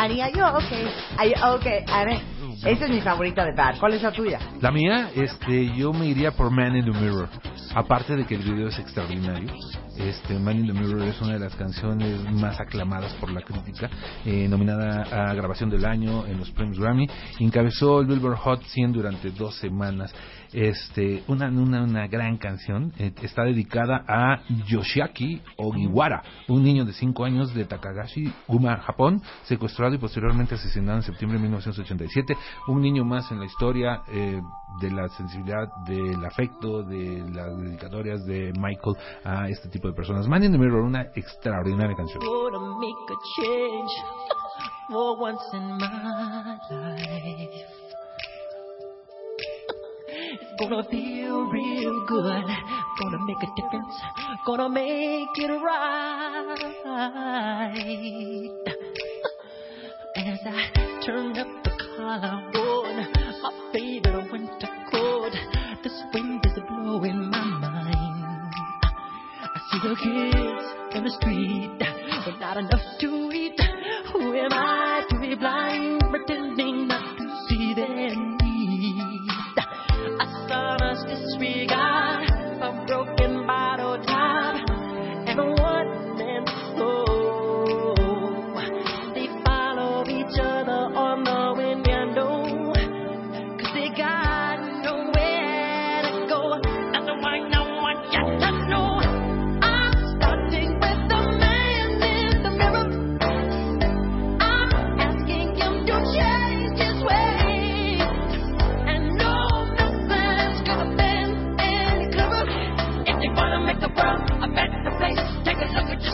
Speaker 7: Are you okay? Are you okay, Annie? Esa es mi favorita de Bad. ¿Cuál es la tuya?
Speaker 8: La mía, este, yo me iría por Man in the Mirror. Aparte de que el video es extraordinario, este, Man in the Mirror es una de las canciones más aclamadas por la crítica, eh, nominada a grabación del año en los premios Grammy, encabezó el Billboard Hot 100 durante dos semanas. Este, una, una, una gran canción, eh, está dedicada a Yoshiaki Ogiwara, un niño de 5 años de Takagashi, Uma, Japón, secuestrado y posteriormente asesinado en septiembre de 1987. Un niño más en la historia eh, de la sensibilidad, del afecto, de las dedicatorias de Michael a este tipo de personas. Man in the Mirror, una extraordinaria canción.
Speaker 9: It's gonna feel real good. Gonna make a difference. Gonna make it right. As I turn up the collar on my favorite winter coat, this wind is blowing my mind. I see the kids in the street with not enough to eat. Who am I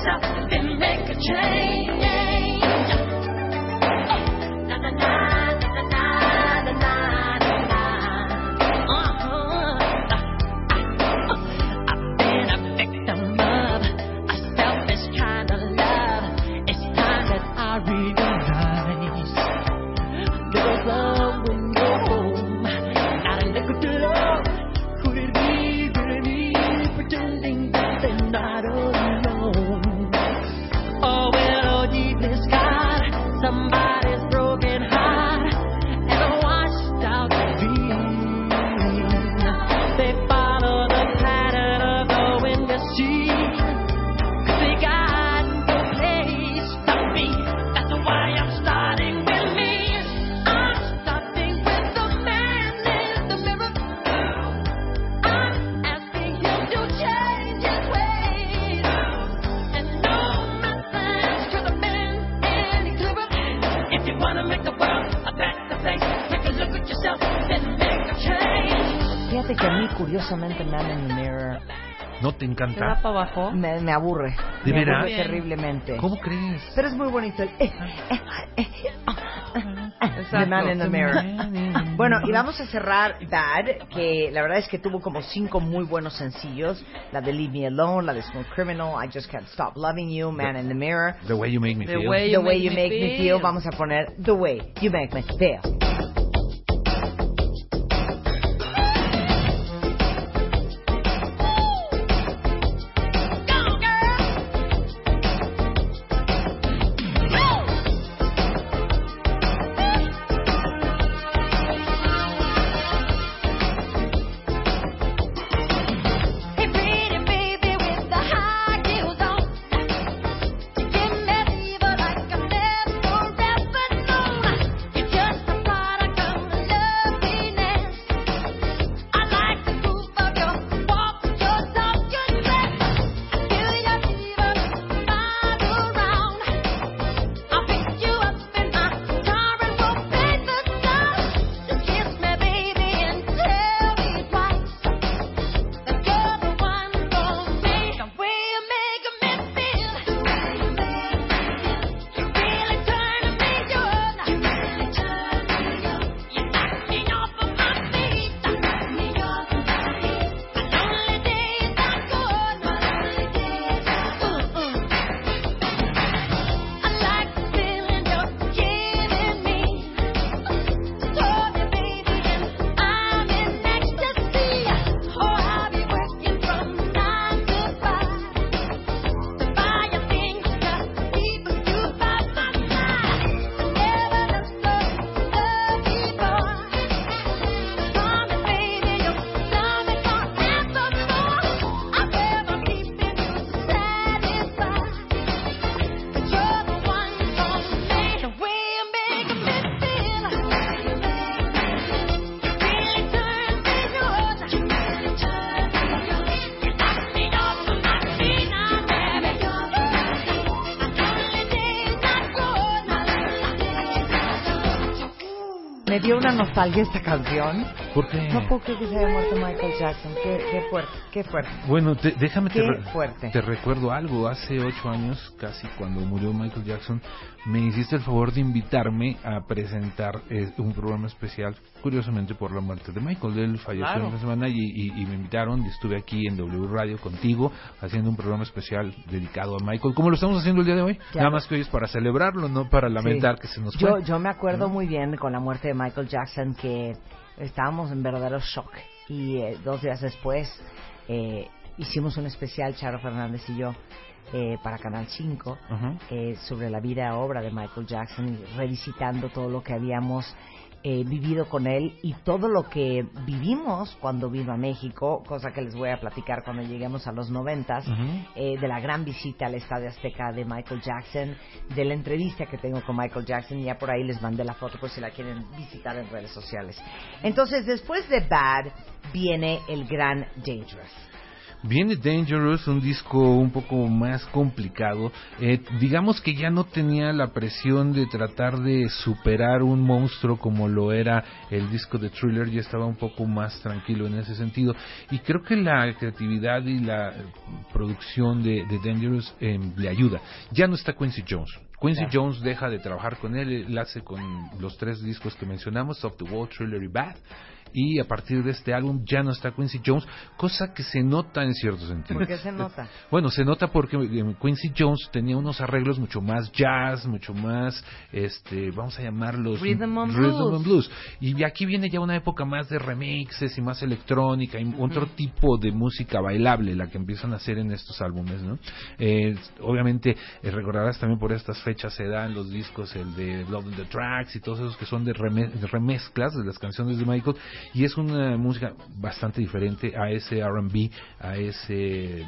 Speaker 9: and make a change.
Speaker 7: Man in the Mirror
Speaker 8: ¿No te encanta?
Speaker 4: ¿Te da para abajo?
Speaker 7: me, me aburre.
Speaker 8: ¿De
Speaker 7: me aburre terriblemente.
Speaker 8: ¿Cómo crees?
Speaker 7: Pero es muy bonito el... eh, eh, eh, The Man in the Mirror. Bueno, y vamos a cerrar Bad, que la verdad es que tuvo como cinco muy buenos sencillos. La de Leave Me Alone, la de Smooth Criminal, I Just Can't Stop Loving You, Man in the Mirror.
Speaker 8: The way you make me
Speaker 4: The
Speaker 8: feel.
Speaker 4: way
Speaker 7: The Way You Make Me Feel. Vamos a poner The Way You Make Me Feel. Una nostalgia esta canción.
Speaker 8: ¿Por qué?
Speaker 7: No puedo creer que se haya muerto Michael Jackson. Qué, qué fuerte, qué fuerte.
Speaker 8: Bueno, te- déjame te, re-
Speaker 7: fuerte.
Speaker 8: te recuerdo algo. Hace ocho años, casi cuando murió Michael Jackson, me hiciste el favor de invitarme a presentar eh, un programa especial, curiosamente por la muerte de Michael. Él falleció
Speaker 4: Claro.
Speaker 8: una semana y, y- y me invitaron y estuve aquí en W Radio contigo haciendo un programa especial dedicado a Michael, como lo estamos haciendo el día de hoy.
Speaker 7: Ya.
Speaker 8: Nada más que hoy es para celebrarlo, no para lamentar
Speaker 7: Sí.
Speaker 8: que se nos
Speaker 7: yo,
Speaker 8: fue.
Speaker 7: Yo me acuerdo muy bien con la muerte de Michael Jackson que estábamos en verdadero shock y eh, dos días después eh, hicimos un especial, Charo Fernández y yo, eh, para Canal 5
Speaker 8: Ajá.
Speaker 7: eh, sobre la vida obra de Michael Jackson y revisitando todo lo que habíamos eh, vivido con él y todo lo que vivimos cuando vino a México, cosa que les voy a platicar cuando lleguemos a los noventas,
Speaker 8: Ujú.
Speaker 7: eh, de la gran visita al Estadio Azteca de Michael Jackson, de la entrevista que tengo con Michael Jackson, ya por ahí les mandé la foto por si la quieren visitar en redes sociales. Entonces, después de Bad, viene el gran Dangerous.
Speaker 8: Viene Dangerous, un disco un poco más complicado. Eh, digamos que ya no tenía la presión de tratar de superar un monstruo como lo era el disco de Thriller, ya estaba un poco más tranquilo en ese sentido. Y creo que la creatividad y la producción de, de Dangerous eh, le ayuda. Ya no está Quincy Jones. Quincy. Jones deja de trabajar con él, él hace con los tres discos que mencionamos, Off the Wall, Thriller y Bad. Y a partir de este álbum ya no está Quincy Jones, cosa que se nota en cierto sentido.
Speaker 7: ¿Por qué se nota?
Speaker 8: Bueno, se nota porque eh, Quincy Jones tenía unos arreglos mucho más jazz, mucho más, este, vamos a llamarlos
Speaker 4: Rhythm and
Speaker 8: rhythm
Speaker 4: blues.
Speaker 8: and blues. Y aquí viene ya una época más de remixes y más electrónica y otro tipo de música bailable, la que empiezan a hacer en estos álbumes, ¿no? Eh, obviamente, eh, recordarás también por estas fechas se dan los discos, el de Love the Tracks y todos esos que son de, reme- de remezclas de las canciones de Michael, y es una música bastante diferente a ese R&B, a ese,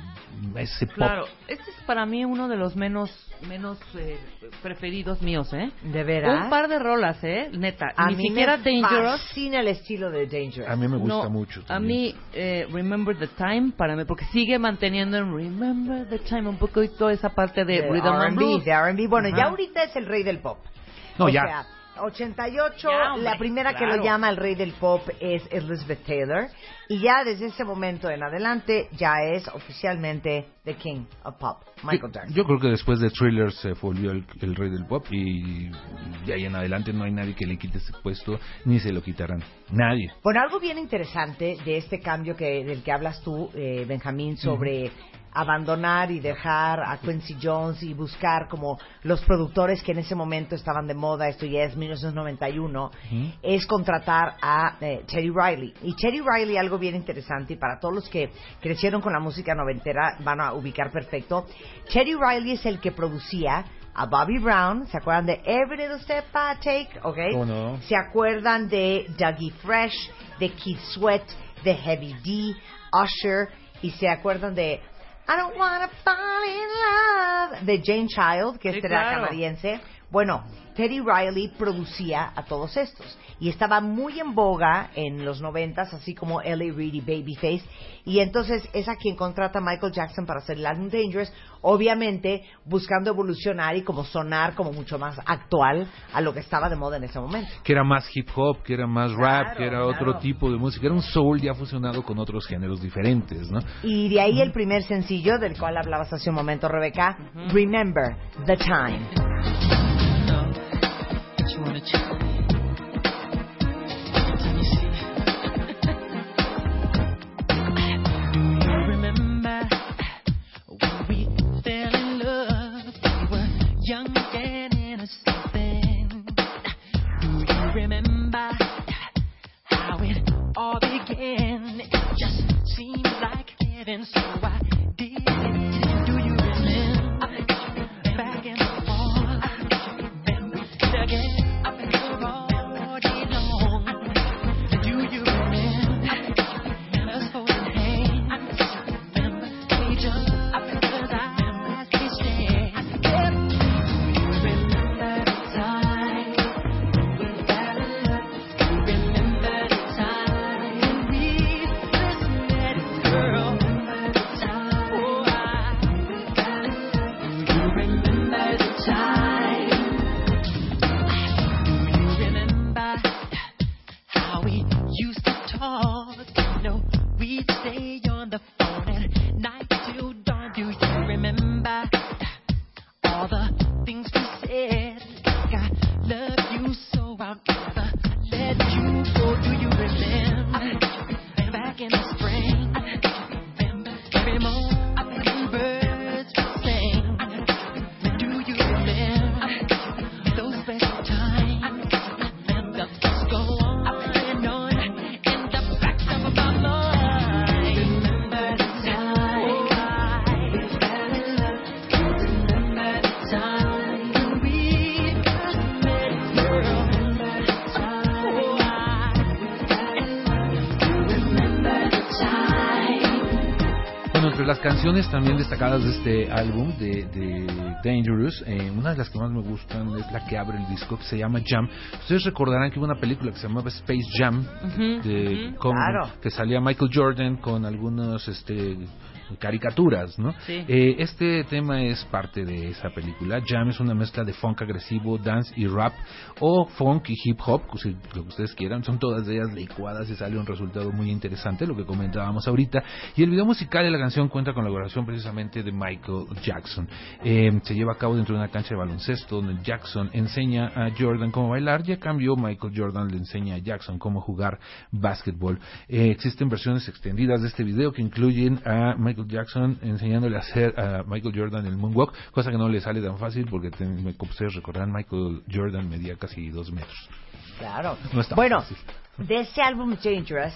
Speaker 8: a ese pop.
Speaker 4: Claro, este es para mí uno de los menos menos eh, preferidos míos, ¿eh?
Speaker 7: ¿De veras?
Speaker 4: Un par de rolas, ¿eh? Neta.
Speaker 7: A
Speaker 4: Ni
Speaker 7: mí
Speaker 4: siquiera
Speaker 7: me
Speaker 4: Dangerous.
Speaker 7: fascina el estilo de Dangerous.
Speaker 8: A mí me gusta
Speaker 4: No,
Speaker 8: mucho.
Speaker 4: A mí, eh, Remember the Time, para mí, porque sigue manteniendo en Remember the Time un poco y toda esa parte de,
Speaker 7: de
Speaker 4: Rhythm and
Speaker 7: R&B,
Speaker 4: Blues.
Speaker 7: de R&B. Bueno, ya ahorita es el rey del pop.
Speaker 8: No,
Speaker 7: o
Speaker 8: ya.
Speaker 7: sea, 88,
Speaker 4: Ya, hombre,
Speaker 7: la primera que
Speaker 4: claro.
Speaker 7: lo llama el rey del pop es Elizabeth Taylor. Y ya desde ese momento en adelante ya es oficialmente The King of Pop, Michael Jackson.
Speaker 8: Yo creo que después de Thriller se volvió el, el rey del pop y de ahí en adelante no hay nadie que le quite ese puesto ni se lo quitarán. Nadie.
Speaker 7: Bueno, algo bien interesante de este cambio que del que hablas tú, eh, Benjamín, sobre abandonar y dejar a Quincy Jones y buscar como los productores que en ese momento estaban de moda, esto ya es 1991, es contratar a eh, Teddy Riley. Y Teddy Riley, algo bien interesante, y para todos los que crecieron con la música noventera van a ubicar perfecto, Teddy Riley es el que producía a Bobby Brown, ¿se acuerdan de Every Little Step I Take? ¿Ok?
Speaker 8: ¿Cómo no?
Speaker 7: ¿Se acuerdan de Dougie Fresh, de Keith Sweat, de Heavy D, Usher? ¿Y se acuerdan de I Don't Wanna Fall in Love, de Jane Child, que
Speaker 4: Sí,
Speaker 7: este era
Speaker 4: claro.
Speaker 7: canadiense? Bueno, Teddy Riley producía a todos estos y estaba muy en boga en los noventas, así como Ellie Reed y Babyface. Y entonces es a quien contrata Michael Jackson para hacer el álbum Dangerous, obviamente buscando evolucionar y como sonar como mucho más actual a lo que estaba de moda en ese momento.
Speaker 8: Que era más hip hop, que era más rap,
Speaker 7: Claro,
Speaker 8: que era
Speaker 7: claro.
Speaker 8: otro tipo de música. Era un soul ya fusionado con otros géneros diferentes, ¿no?
Speaker 7: Y de ahí el primer sencillo del cual hablabas hace un momento, Rebeca, Remember the Time.
Speaker 9: You wanna check me? Let me see. Do you remember when we fell in love? We were young and innocent then. Do you remember how it all began? It just seemed like heaven, so I did it.
Speaker 8: Canciones también destacadas de este álbum de, de Dangerous, eh, una de las que más me gustan es la que abre el disco, que se llama Jam. Ustedes recordarán que hubo una película que se llamaba Space Jam, de, con-
Speaker 7: Claro.
Speaker 8: que salía Michael Jordan con algunos este caricaturas, ¿no?
Speaker 4: Sí.
Speaker 8: Eh, este tema es parte de esa película. Jam es una mezcla de funk agresivo, dance y rap, o funk y hip hop, si lo que ustedes quieran. Son todas ellas licuadas y sale un resultado muy interesante, lo que comentábamos ahorita. Y el video musical de la canción cuenta con la colaboración precisamente de Michael Jackson. Eh, se lleva a cabo dentro de una cancha de baloncesto donde Jackson enseña a Jordan cómo bailar y a cambio Michael Jordan le enseña a Jackson cómo jugar básquetbol. Eh, existen versiones extendidas de este video que incluyen a Michael Jackson enseñándole a hacer a Michael Jordan el moonwalk, cosa que no le sale tan fácil porque te- me- como ustedes recordarán Michael Jordan medía casi dos metros.
Speaker 7: Claro.
Speaker 8: No
Speaker 7: bueno,
Speaker 8: fácil.
Speaker 7: de ese álbum Dangerous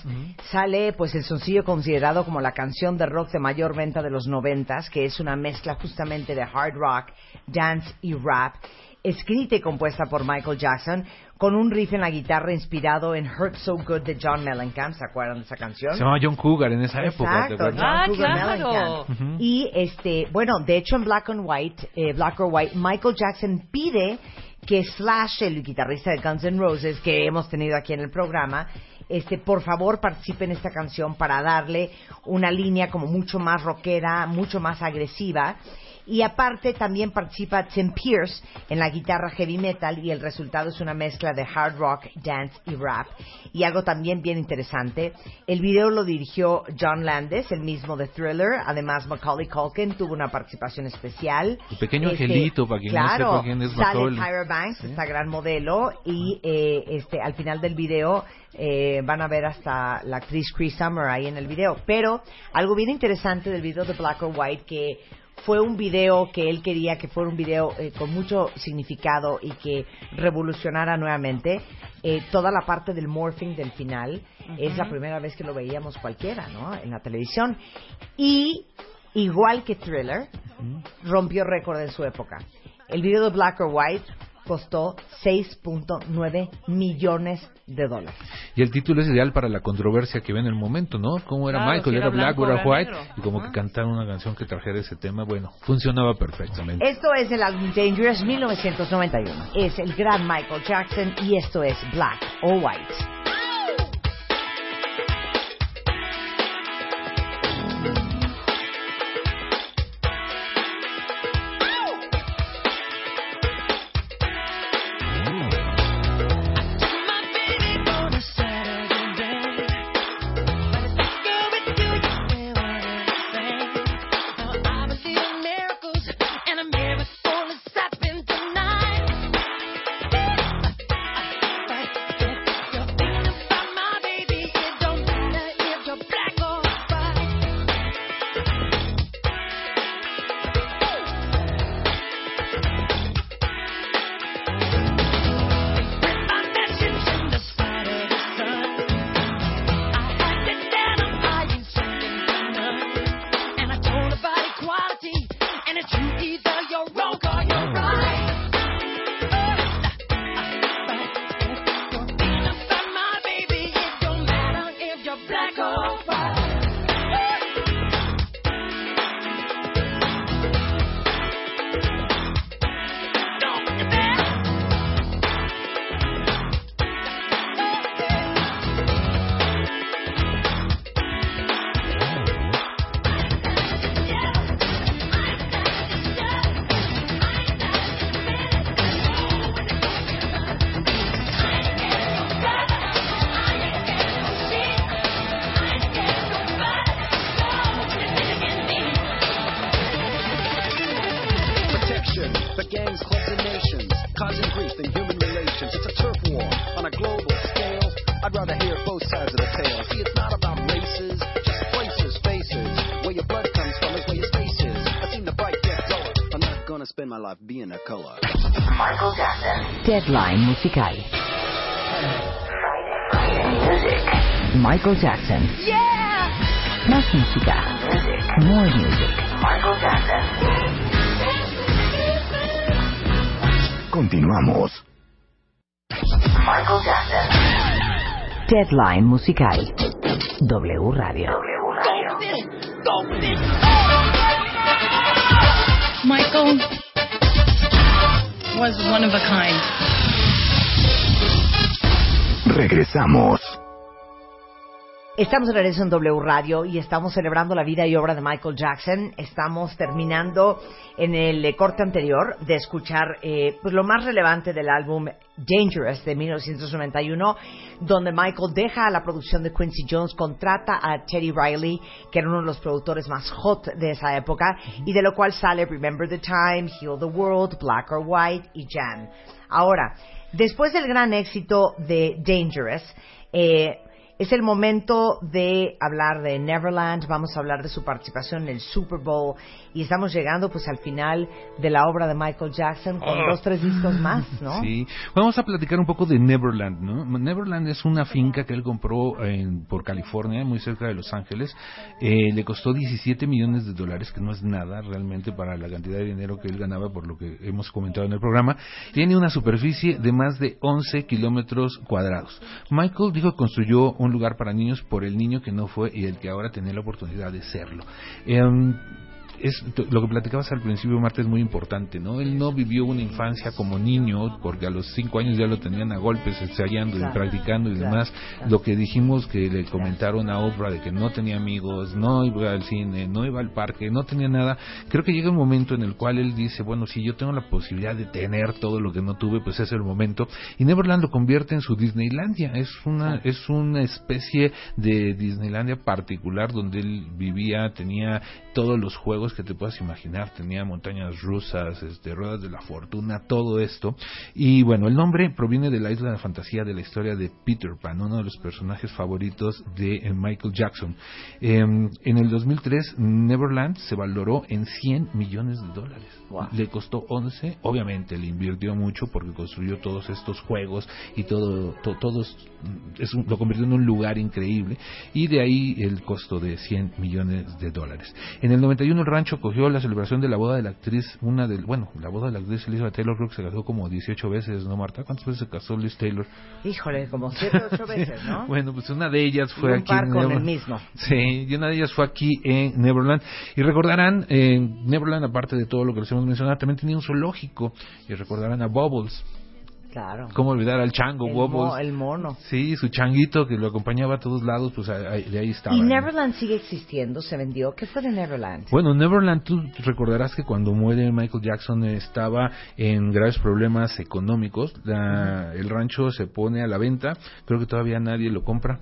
Speaker 7: sale pues el sencillo considerado como la canción de rock de mayor venta de los noventas, que es una mezcla justamente de hard rock, dance y rap, escrita y compuesta por Michael Jackson, con un riff en la guitarra inspirado en Hurt So Good de John Mellencamp, ¿se acuerdan de esa canción?
Speaker 8: Se llamaba John Cougar en esa época. ¿te
Speaker 7: Exacto? John
Speaker 4: Ah,
Speaker 7: Cougar
Speaker 4: claro.
Speaker 7: Mellencamp. Y este, bueno, de hecho en Black and White, eh, Black or White, Michael Jackson pide que Slash, el guitarrista de Guns N' Roses que hemos tenido aquí en el programa, este, por favor participe en esta canción para darle una línea como mucho más rockera, mucho más agresiva. Y aparte también participa Tim Pierce en la guitarra heavy metal y el resultado es una mezcla de hard rock, dance y rap. Y algo también bien interesante, el video lo dirigió John Landis, el mismo de Thriller. Además, Macaulay Culkin tuvo una participación especial.
Speaker 8: El pequeño
Speaker 7: Este,
Speaker 8: angelito, para quien no sepa quién es
Speaker 7: sale
Speaker 8: Macaulay.
Speaker 7: Tyra Banks,
Speaker 8: Sí.
Speaker 7: esta gran modelo, y eh, este al final del video eh, van a ver hasta la actriz Cree Summer ahí en el video. Pero algo bien interesante del video de Black or White que fue un video que él quería que fuera un video eh, con mucho significado y que revolucionara nuevamente eh, toda la parte del morphing del final. Es la primera vez que lo veíamos cualquiera, ¿no? En la televisión. Y igual que Thriller, rompió récord en su época. El video de Black or White costó 6.9 millones de dólares.
Speaker 8: Y el título es ideal para la controversia que ve en el momento, ¿no? ¿Cómo era
Speaker 7: Claro,
Speaker 8: Michael?
Speaker 7: si
Speaker 8: ¿Era,
Speaker 7: era
Speaker 8: black o era
Speaker 7: o
Speaker 8: white?
Speaker 7: negro.
Speaker 8: Y como que cantar una canción que trajera ese tema, bueno, funcionaba perfectamente.
Speaker 7: Esto es el álbum Dangerous 1991. Es el gran Michael Jackson y esto es Black or White.
Speaker 2: Deadline musical. Michael Jackson.
Speaker 3: Yeah!
Speaker 2: Más música. More music.
Speaker 1: Michael Jackson.
Speaker 11: Continuamos.
Speaker 1: Michael Jackson.
Speaker 2: Deadline musical. W Radio.
Speaker 6: Michael was one of a kind.
Speaker 7: Estamos de regreso en W Radio y estamos celebrando la vida y obra de Michael Jackson. Estamos terminando en el eh, corte anterior de escuchar eh, pues lo más relevante del álbum Dangerous de 1991, donde Michael deja la producción de Quincy Jones, contrata a Teddy Riley, que era uno de los productores más hot de esa época, y de lo cual sale Remember the Time, Heal the World, Black or White y Jan. Ahora, después del gran éxito de Dangerous, eh, es el momento de hablar de Neverland, vamos a hablar de su participación en el Super Bowl y estamos llegando pues al final de la obra de Michael Jackson con
Speaker 8: Ah.
Speaker 7: dos, tres discos más, ¿no?
Speaker 8: Sí, vamos a platicar un poco de Neverland, ¿no? Neverland es una finca que él compró en, por California, muy cerca de Los Ángeles. Eh, le costó 17 millones de dólares, que no es nada realmente para la cantidad de dinero que él ganaba, por lo que hemos comentado en el programa. Tiene una superficie de más de 11 kilómetros cuadrados. Michael dijo que construyó un lugar para niños por el niño que no fue y el que ahora tenía la oportunidad de serlo. Em, es lo que platicabas al principio, Marta, es muy importante, ¿no? Él no vivió una infancia como niño, porque a los cinco años ya lo tenían a golpes, ensayando
Speaker 9: Claro,
Speaker 8: y practicando y
Speaker 9: claro,
Speaker 8: demás.
Speaker 9: claro.
Speaker 8: Lo que dijimos que le comentaron a Oprah de que no tenía amigos, no iba al cine, no iba al parque, no tenía nada. Creo que llega un momento en el cual él dice, bueno, si yo tengo la posibilidad de tener todo lo que no tuve, pues es el momento. Y Neverland lo convierte en su Disneylandia. Es una, es una especie de Disneylandia particular donde él vivía, tenía todos los juegos que te puedas imaginar, tenía montañas rusas, este, ruedas de la fortuna, todo esto. Y bueno, el nombre proviene de la isla de fantasía de la historia de Peter Pan, uno de los personajes favoritos de eh, Michael Jackson. Eh, en el 2003, Neverland se valoró en 100 millones de dólares. Le costó 11, obviamente le invirtió mucho porque construyó todos estos juegos y todo, to- todos, es un- lo convirtió en un lugar increíble y de ahí el costo de 100 millones de dólares. En el 91 el rancho cogió la celebración de la boda de la actriz, una del, bueno, la boda de la actriz Elizabeth Taylor creo que se casó como 18 veces, ¿no Marta? ¿Cuántas veces se casó Liz Taylor?
Speaker 7: Híjole, como siete o ocho veces, ¿no?
Speaker 8: Bueno, pues una de ellas
Speaker 7: Y
Speaker 8: fue
Speaker 7: un
Speaker 8: aquí
Speaker 7: par
Speaker 8: en
Speaker 7: con el mismo.
Speaker 8: Sí, y una de ellas fue aquí en Neverland. Y recordarán, eh, Neverland, aparte de todo lo que les hemos mencionado, también tenía un zoológico. Y recordarán a Bubbles.
Speaker 7: Claro.
Speaker 8: ¿Cómo olvidar al chango
Speaker 7: El, mo- el mono.
Speaker 8: Sí, su changuito que lo acompañaba a todos lados, pues ahí- de ahí estaba.
Speaker 7: Y
Speaker 8: ¿no?
Speaker 7: Neverland sigue existiendo, se vendió. ¿Qué fue de Neverland?
Speaker 8: Bueno, Neverland, tú recordarás que cuando muere Michael Jackson estaba en graves problemas económicos. La- El rancho se pone a la venta. Creo que todavía nadie lo compra.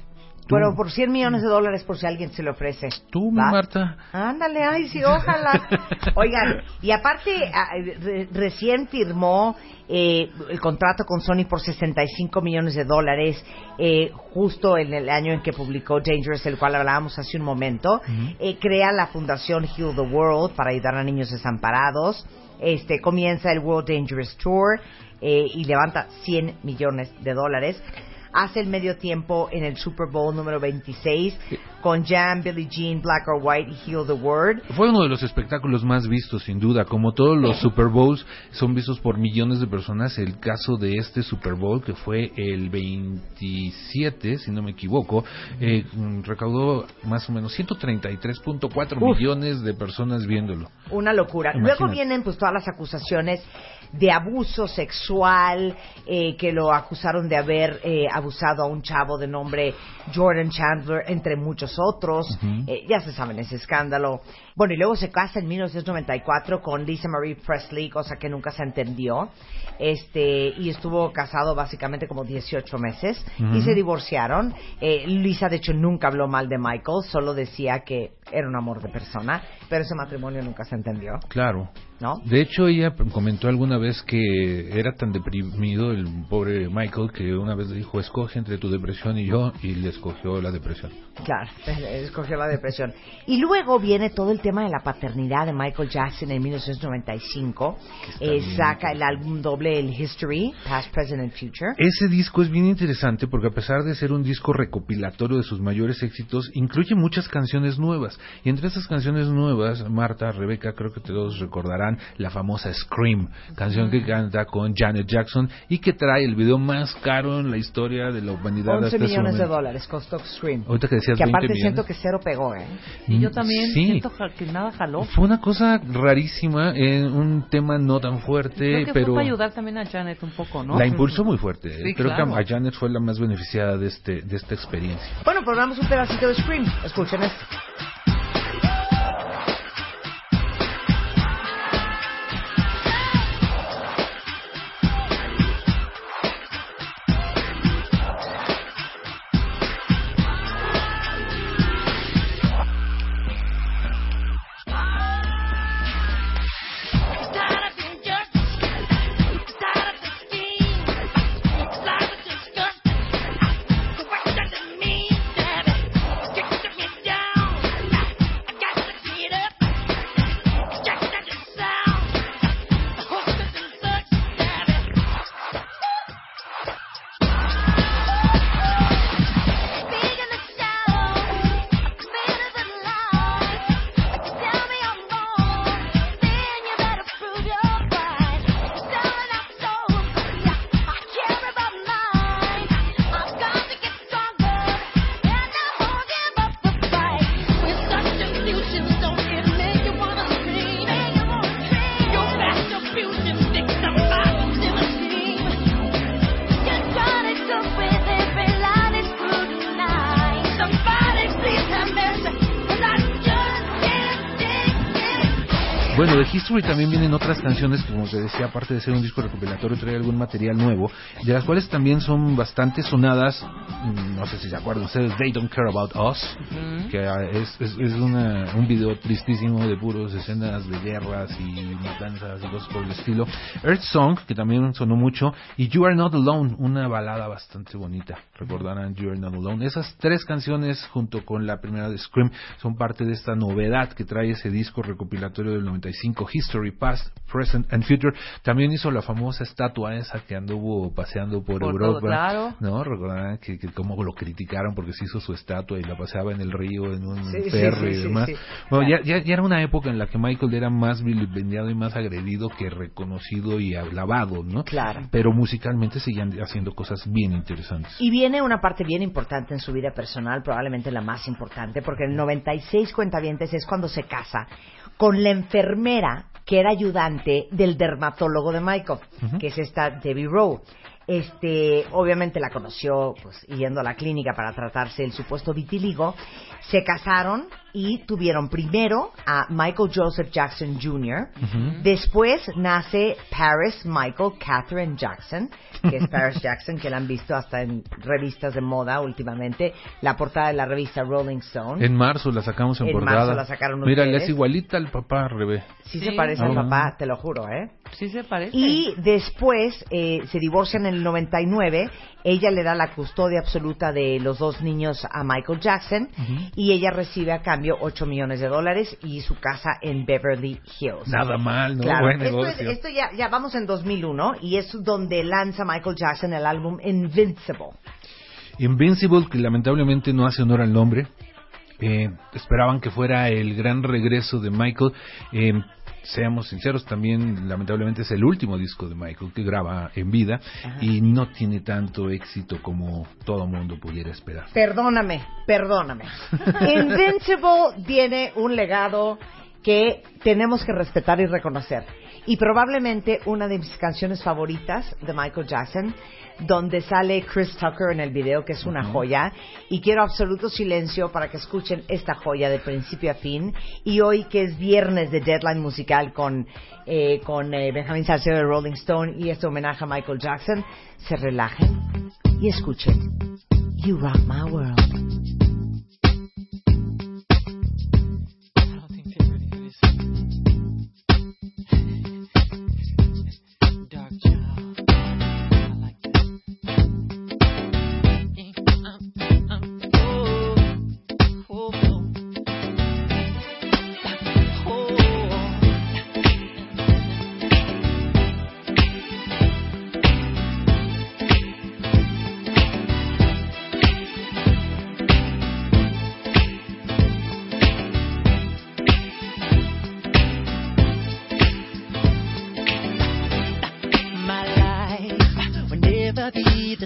Speaker 7: Pero por 100 millones de dólares por si alguien se le ofrece.
Speaker 8: Tú. Marta.
Speaker 7: Ándale, ay, sí, ojalá. Oigan, y aparte, ah, re- recién firmó eh, el contrato con Sony por 65 millones de dólares, eh, justo en el año en que publicó Dangerous, el cual hablábamos hace un momento. Eh, crea la fundación Heal the World para ayudar a niños desamparados. Este, comienza el World Dangerous Tour eh, y levanta 100 millones de dólares. Hace el medio tiempo en el Super Bowl número 26 con Jam, Billie Jean, Black or White y Heal the Word.
Speaker 8: Fue uno de los espectáculos más vistos, sin duda. Como todos los Super Bowls son vistos por millones de personas, el caso de este Super Bowl, que fue el 27, si no me equivoco, eh, recaudó más o menos 133.4
Speaker 7: Uf.
Speaker 8: millones de personas viéndolo.
Speaker 7: Una locura.
Speaker 8: Imagínate.
Speaker 7: Luego vienen pues todas las acusaciones de abuso sexual, eh, que lo acusaron de haber eh, abusado a un chavo de nombre Jordan Chandler, entre muchos otros. Eh, ya se saben ese escándalo. Bueno, y luego se casa en 1994 con Lisa Marie Presley, cosa que nunca se entendió. Este, y estuvo casado básicamente como 18 meses y
Speaker 9: Ujú.
Speaker 7: se divorciaron. Eh, Lisa, de hecho, nunca habló mal de Michael, solo decía que era un amor de persona, pero ese matrimonio nunca se entendió.
Speaker 8: Claro.
Speaker 7: ¿No?
Speaker 8: De hecho, ella comentó alguna vez que era tan deprimido el pobre Michael que una vez le dijo, escoge entre tu depresión y yo, y le escogió la depresión.
Speaker 7: Claro, escogió la depresión. Y luego viene todo el tema de la paternidad de Michael Jackson en 1995. Eh, saca el álbum doble, el History, Past, Present and Future.
Speaker 8: Ese disco es bien interesante porque a pesar de ser un disco recopilatorio de sus mayores éxitos, incluye muchas canciones nuevas. Y entre esas canciones nuevas, Marta, Rebeca, creo que todos recordarán la famosa Scream, canción que canta con Janet Jackson y que trae el video más caro en la historia de la humanidad
Speaker 7: 11
Speaker 8: hasta ese
Speaker 7: millones de dólares costó Scream.
Speaker 8: Ahorita que decías
Speaker 7: Que
Speaker 8: 20
Speaker 7: aparte
Speaker 8: millones.
Speaker 7: siento que cero pegó, ¿eh?
Speaker 4: Y yo también
Speaker 8: sí.
Speaker 4: siento que nada jaló.
Speaker 8: Fue una cosa rarísima, en un tema no tan fuerte,
Speaker 4: Creo que
Speaker 8: pero
Speaker 4: fue para ayudar también a Janet un poco, ¿no?
Speaker 8: la impulsó muy fuerte.
Speaker 4: Sí,
Speaker 8: Creo
Speaker 4: claro.
Speaker 8: que a Janet fue la más beneficiada de este de esta experiencia.
Speaker 7: Bueno, pues vamos un pedacito de Scream. Escuchen esto.
Speaker 8: History también vienen otras canciones como te decía, aparte de ser un disco recopilatorio, trae algún material nuevo, de las cuales también son bastante sonadas, mm, no sé si se acuerdan ustedes, They Don't Care About Us, que ah, es, es, es una, un video tristísimo de puros escenas de guerras y matanzas y cosas por el estilo. Earth Song, que también sonó mucho, y You Are Not Alone, una balada bastante bonita, recordarán You Are Not Alone. Esas tres canciones, junto con la primera de Scream, son parte de esta novedad que trae ese disco recopilatorio del 95, History, Past, Present and Future. También hizo la famosa estatua esa que anduvo paseando por,
Speaker 4: Por todo,
Speaker 8: Europa.
Speaker 4: claro.
Speaker 8: ¿No? Recordarán que, que cómo lo criticaron porque se hizo su estatua y la paseaba en el río, en un
Speaker 7: Sí, sí,
Speaker 8: ferry
Speaker 7: sí,
Speaker 8: y demás. Bueno,
Speaker 7: Claro.
Speaker 8: ya, ya, ya era una época en la que Michael era más vilipendiado y más agredido que reconocido y alabado, ¿no?
Speaker 7: Claro.
Speaker 8: Pero musicalmente seguían haciendo cosas bien interesantes.
Speaker 7: Y viene una parte bien importante en su vida personal, probablemente la más importante, porque en el 96 cuentavientes es cuando se casa con la enfermera que era ayudante del dermatólogo de Michael, que es esta Debbie Rowe. Este, obviamente la conoció pues yendo a la clínica para tratarse el supuesto vitiligo. Se casaron y tuvieron primero a Michael Joseph Jackson Jr. Después nace Paris Michael Catherine Jackson, que es Paris Jackson, que la han visto hasta en revistas de moda últimamente. La portada de la revista Rolling Stone.
Speaker 8: En marzo la sacamos en,
Speaker 7: En
Speaker 8: portada.
Speaker 7: marzo la sacaron
Speaker 8: Mira, le es igualita al papá Rebe.
Speaker 7: Sí, se parece al
Speaker 8: Ah.
Speaker 7: papá, te lo juro, ¿eh?
Speaker 4: Sí se parece.
Speaker 7: Y después eh, se divorcian en el 99. Ella le da la custodia absoluta de los dos niños a Michael Jackson y ella recibe a cambio 8 millones de dólares y su casa en Beverly Hills.
Speaker 8: Nada mal, ¿no?
Speaker 7: Claro,
Speaker 8: Buen
Speaker 7: esto, es- esto ya, ya vamos en 2001 y es donde lanza Michael Jackson el álbum Invincible.
Speaker 8: Invincible, que lamentablemente no hace honor al nombre. Eh, esperaban que fuera el gran regreso de Michael. Eh, seamos sinceros, también lamentablemente es el último disco de Michael que graba en vida y no tiene tanto éxito como todo mundo pudiera esperar.
Speaker 7: Perdóname, perdóname. Invincible tiene un legado que tenemos que respetar y reconocer. Y probablemente una de mis canciones favoritas de Michael Jackson, donde sale Chris Tucker en el video, que es una joya. Y quiero absoluto silencio para que escuchen esta joya de principio a fin. Y hoy, que es viernes de Deadline Musical con, eh, con eh, Benjamin Salcedo de Rolling Stone y este homenaje a Michael Jackson, se relajen y escuchen You Rock My World.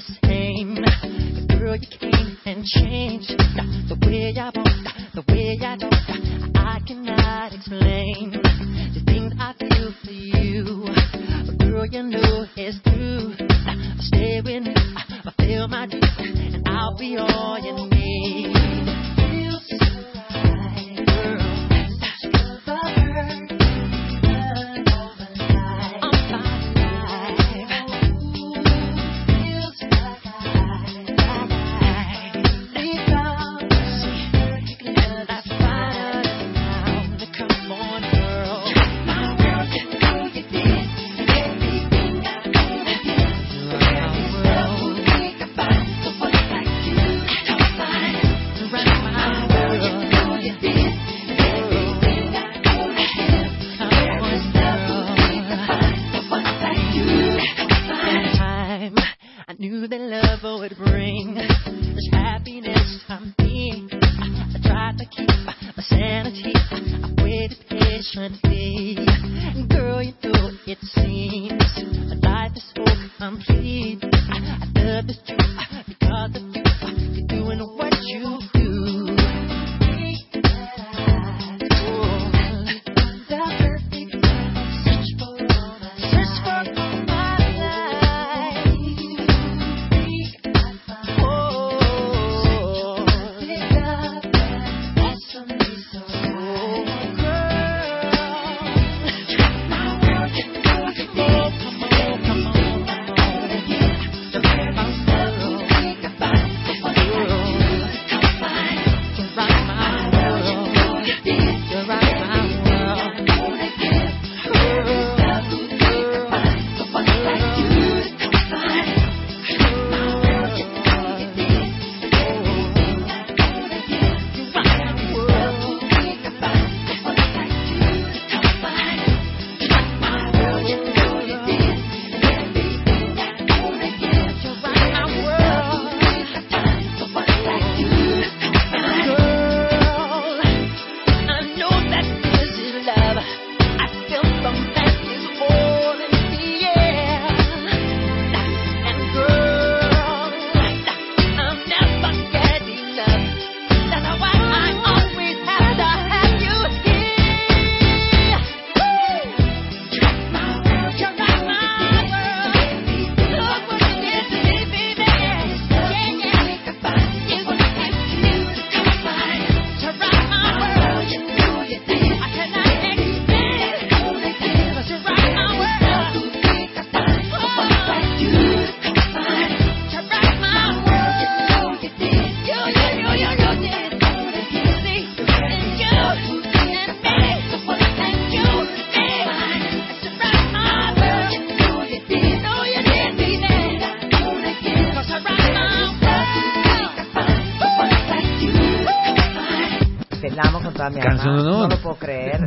Speaker 9: The same. Girl, you came and changed the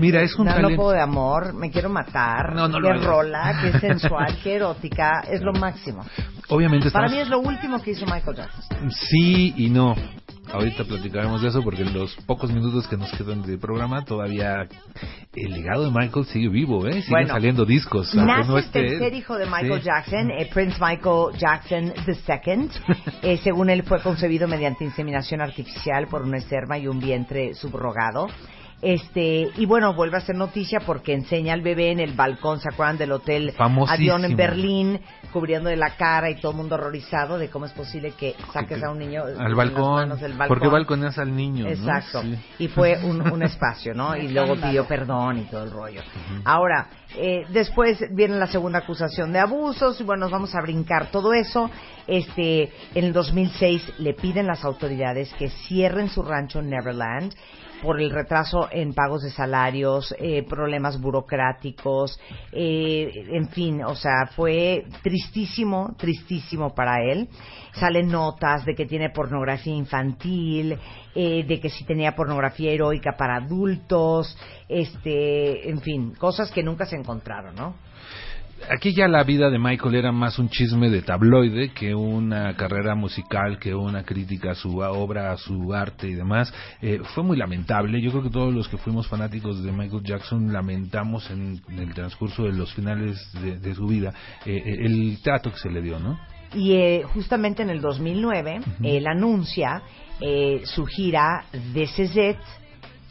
Speaker 8: Mira, es un
Speaker 7: no,
Speaker 8: talento.
Speaker 7: puedo de amor. Me quiero matar.
Speaker 8: No, no lo
Speaker 7: Qué
Speaker 8: hagas.
Speaker 7: rola, qué sensual, qué erótica. Es lo máximo.
Speaker 8: Obviamente
Speaker 7: Para
Speaker 8: estamos...
Speaker 7: mí es lo último que hizo Michael Jackson.
Speaker 8: Sí y no. Ahorita platicaremos de eso porque en los pocos minutos que nos quedan de programa todavía el legado de Michael sigue vivo, ¿eh? Siguen
Speaker 7: Bueno,
Speaker 8: saliendo discos.
Speaker 7: Nace
Speaker 8: no
Speaker 7: el
Speaker 8: esté
Speaker 7: tercer hijo de Michael
Speaker 8: Sí.
Speaker 7: Jackson, eh, Prince Michael Jackson II. Eh, según él, fue concebido mediante inseminación artificial por una esperma y un vientre subrogado. Este, y bueno, vuelve a ser noticia porque enseña al bebé en el balcón, ¿se acuerdan del hotel. Avión en Berlín, cubriendo de la cara y todo el mundo horrorizado de cómo es posible que saques a un niño en
Speaker 8: Al
Speaker 7: las
Speaker 8: balcón.
Speaker 7: manos del balcón?
Speaker 8: Porque balconeas al niño, ¿no?
Speaker 7: Exacto.
Speaker 8: Sí.
Speaker 7: Y fue un, un espacio, ¿no? Y luego pidió perdón y todo el rollo. Ahora, eh, después viene la segunda acusación de abusos y bueno, nos vamos a brincar todo eso. Este, en el 2006 le piden las autoridades que cierren su rancho en Neverland por el retraso en pagos de salarios, eh, problemas burocráticos, eh, en fin, o sea, fue tristísimo, tristísimo para él. Salen notas de que tiene pornografía infantil, eh, de que sí tenía pornografía heroica para adultos, este, en fin, cosas que nunca se encontraron, ¿no?
Speaker 8: Aquí ya la vida de Michael era más un chisme de tabloide que una carrera musical, que una crítica a su obra, a su arte y demás. Eh, fue muy lamentable. Yo creo que todos los que fuimos fanáticos de Michael Jackson lamentamos en, en el transcurso de los finales de, de su vida eh, eh, el trato que se le dio, ¿no?
Speaker 7: Y eh, justamente en el 2009, él anuncia eh, su gira Is It,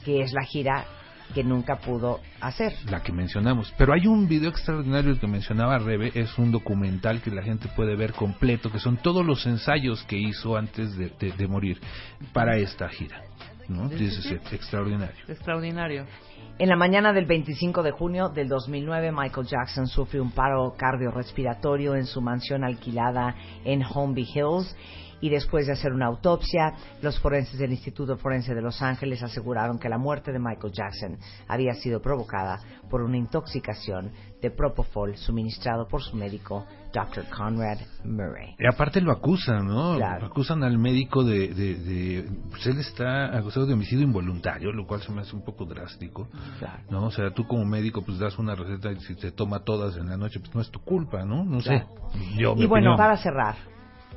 Speaker 7: que es la gira que nunca pudo hacer.
Speaker 8: la que mencionamos. Pero hay un video extraordinario que mencionaba Rebe, es un documental que la gente puede ver completo, que son todos los ensayos que hizo antes de, de- de morir para esta gira. ¿no? This is it, extraordinario.
Speaker 4: Extraordinario.
Speaker 7: En la mañana del 25 de junio del 2009, Michael Jackson sufrió un paro cardiorrespiratorio en su mansión alquilada en Holmby Hills y después de hacer una autopsia, los forenses del Instituto Forense de Los Ángeles aseguraron que la muerte de Michael Jackson había sido provocada por una intoxicación de propofol suministrado por su médico, Dr. Conrad Murray.
Speaker 8: Y aparte lo acusan, ¿no?
Speaker 7: Claro.
Speaker 8: Acusan al médico de, de, de- Pues él está acusado de homicidio involuntario, lo cual se me hace un poco drástico. ¿No? O sea, tú como médico pues das una receta y si te toma todas en la noche, pues no es tu culpa, ¿no? No
Speaker 7: Claro.
Speaker 8: sé. Yo,
Speaker 7: Y bueno,
Speaker 8: opinión.
Speaker 7: para cerrar,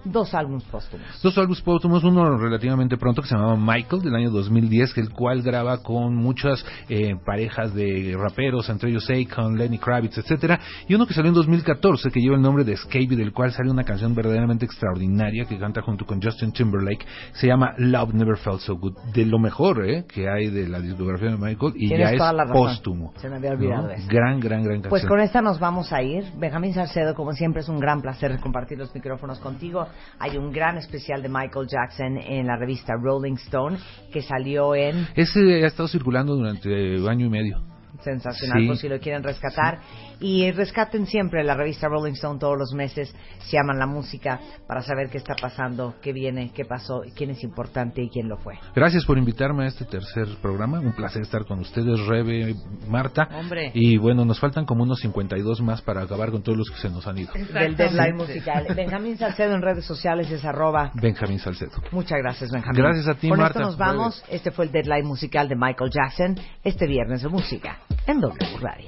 Speaker 7: dos álbumes póstumos.
Speaker 8: Dos álbumes póstumos, uno relativamente pronto que se llamaba Michael del año 2010, que el cual graba con muchas eh, parejas de raperos, entre ellos Akon, Lenny Kravitz, etcétera, y uno que salió en 2014 que lleva el nombre de Escape del cual sale una canción verdaderamente extraordinaria que canta junto con Justin Timberlake, se llama Love Never Felt So Good, de lo mejor eh, que hay de la discografía de Michael y ya es póstumo.
Speaker 7: Se me había olvidado
Speaker 8: ¿no?
Speaker 7: eso.
Speaker 8: Gran, gran, gran canción.
Speaker 7: Pues con esta nos vamos a ir. Benjamín Salcedo, como siempre, es un gran placer compartir los micrófonos contigo. Hay un gran especial de Michael Jackson en la revista Rolling Stone que salió en
Speaker 8: Ese ha estado circulando durante año y medio.
Speaker 7: sensacional,
Speaker 8: Sí.
Speaker 7: por si lo quieren rescatar. Y rescaten siempre la revista Rolling Stone todos los meses, se llaman la música, para saber qué está pasando, qué viene, qué pasó, quién es importante y quién lo fue.
Speaker 8: Gracias por invitarme a este tercer programa. Un placer estar con ustedes, Rebe, Marta.
Speaker 7: Hombre.
Speaker 8: Y bueno, nos faltan como unos 52 más para acabar con todos los que se nos han ido.
Speaker 7: Del deadline musical. Benjamín Salcedo en redes sociales es arroba.
Speaker 8: Benjamín Salcedo.
Speaker 7: Muchas gracias, Benjamín.
Speaker 8: Gracias a ti,
Speaker 7: Con
Speaker 8: Marta.
Speaker 7: esto nos vamos. Este fue el deadline musical de Michael Jackson, este viernes de música, en W Radio.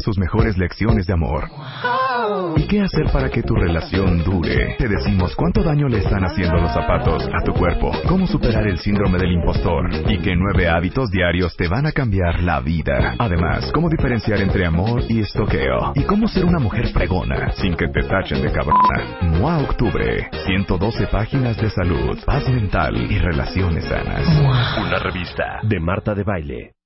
Speaker 11: Sus mejores lecciones de amor. ¿Y qué hacer para que tu relación dure? Te decimos cuánto daño le están haciendo los zapatos a tu cuerpo, cómo superar el síndrome del impostor y qué nueve hábitos diarios te van a cambiar la vida. Además, cómo diferenciar entre amor y estoqueo y cómo ser una mujer fregona sin que te tachen de cabrona. MOA Octubre, 112 páginas de salud, paz mental y relaciones sanas.
Speaker 16: Una revista de Marta de Baile.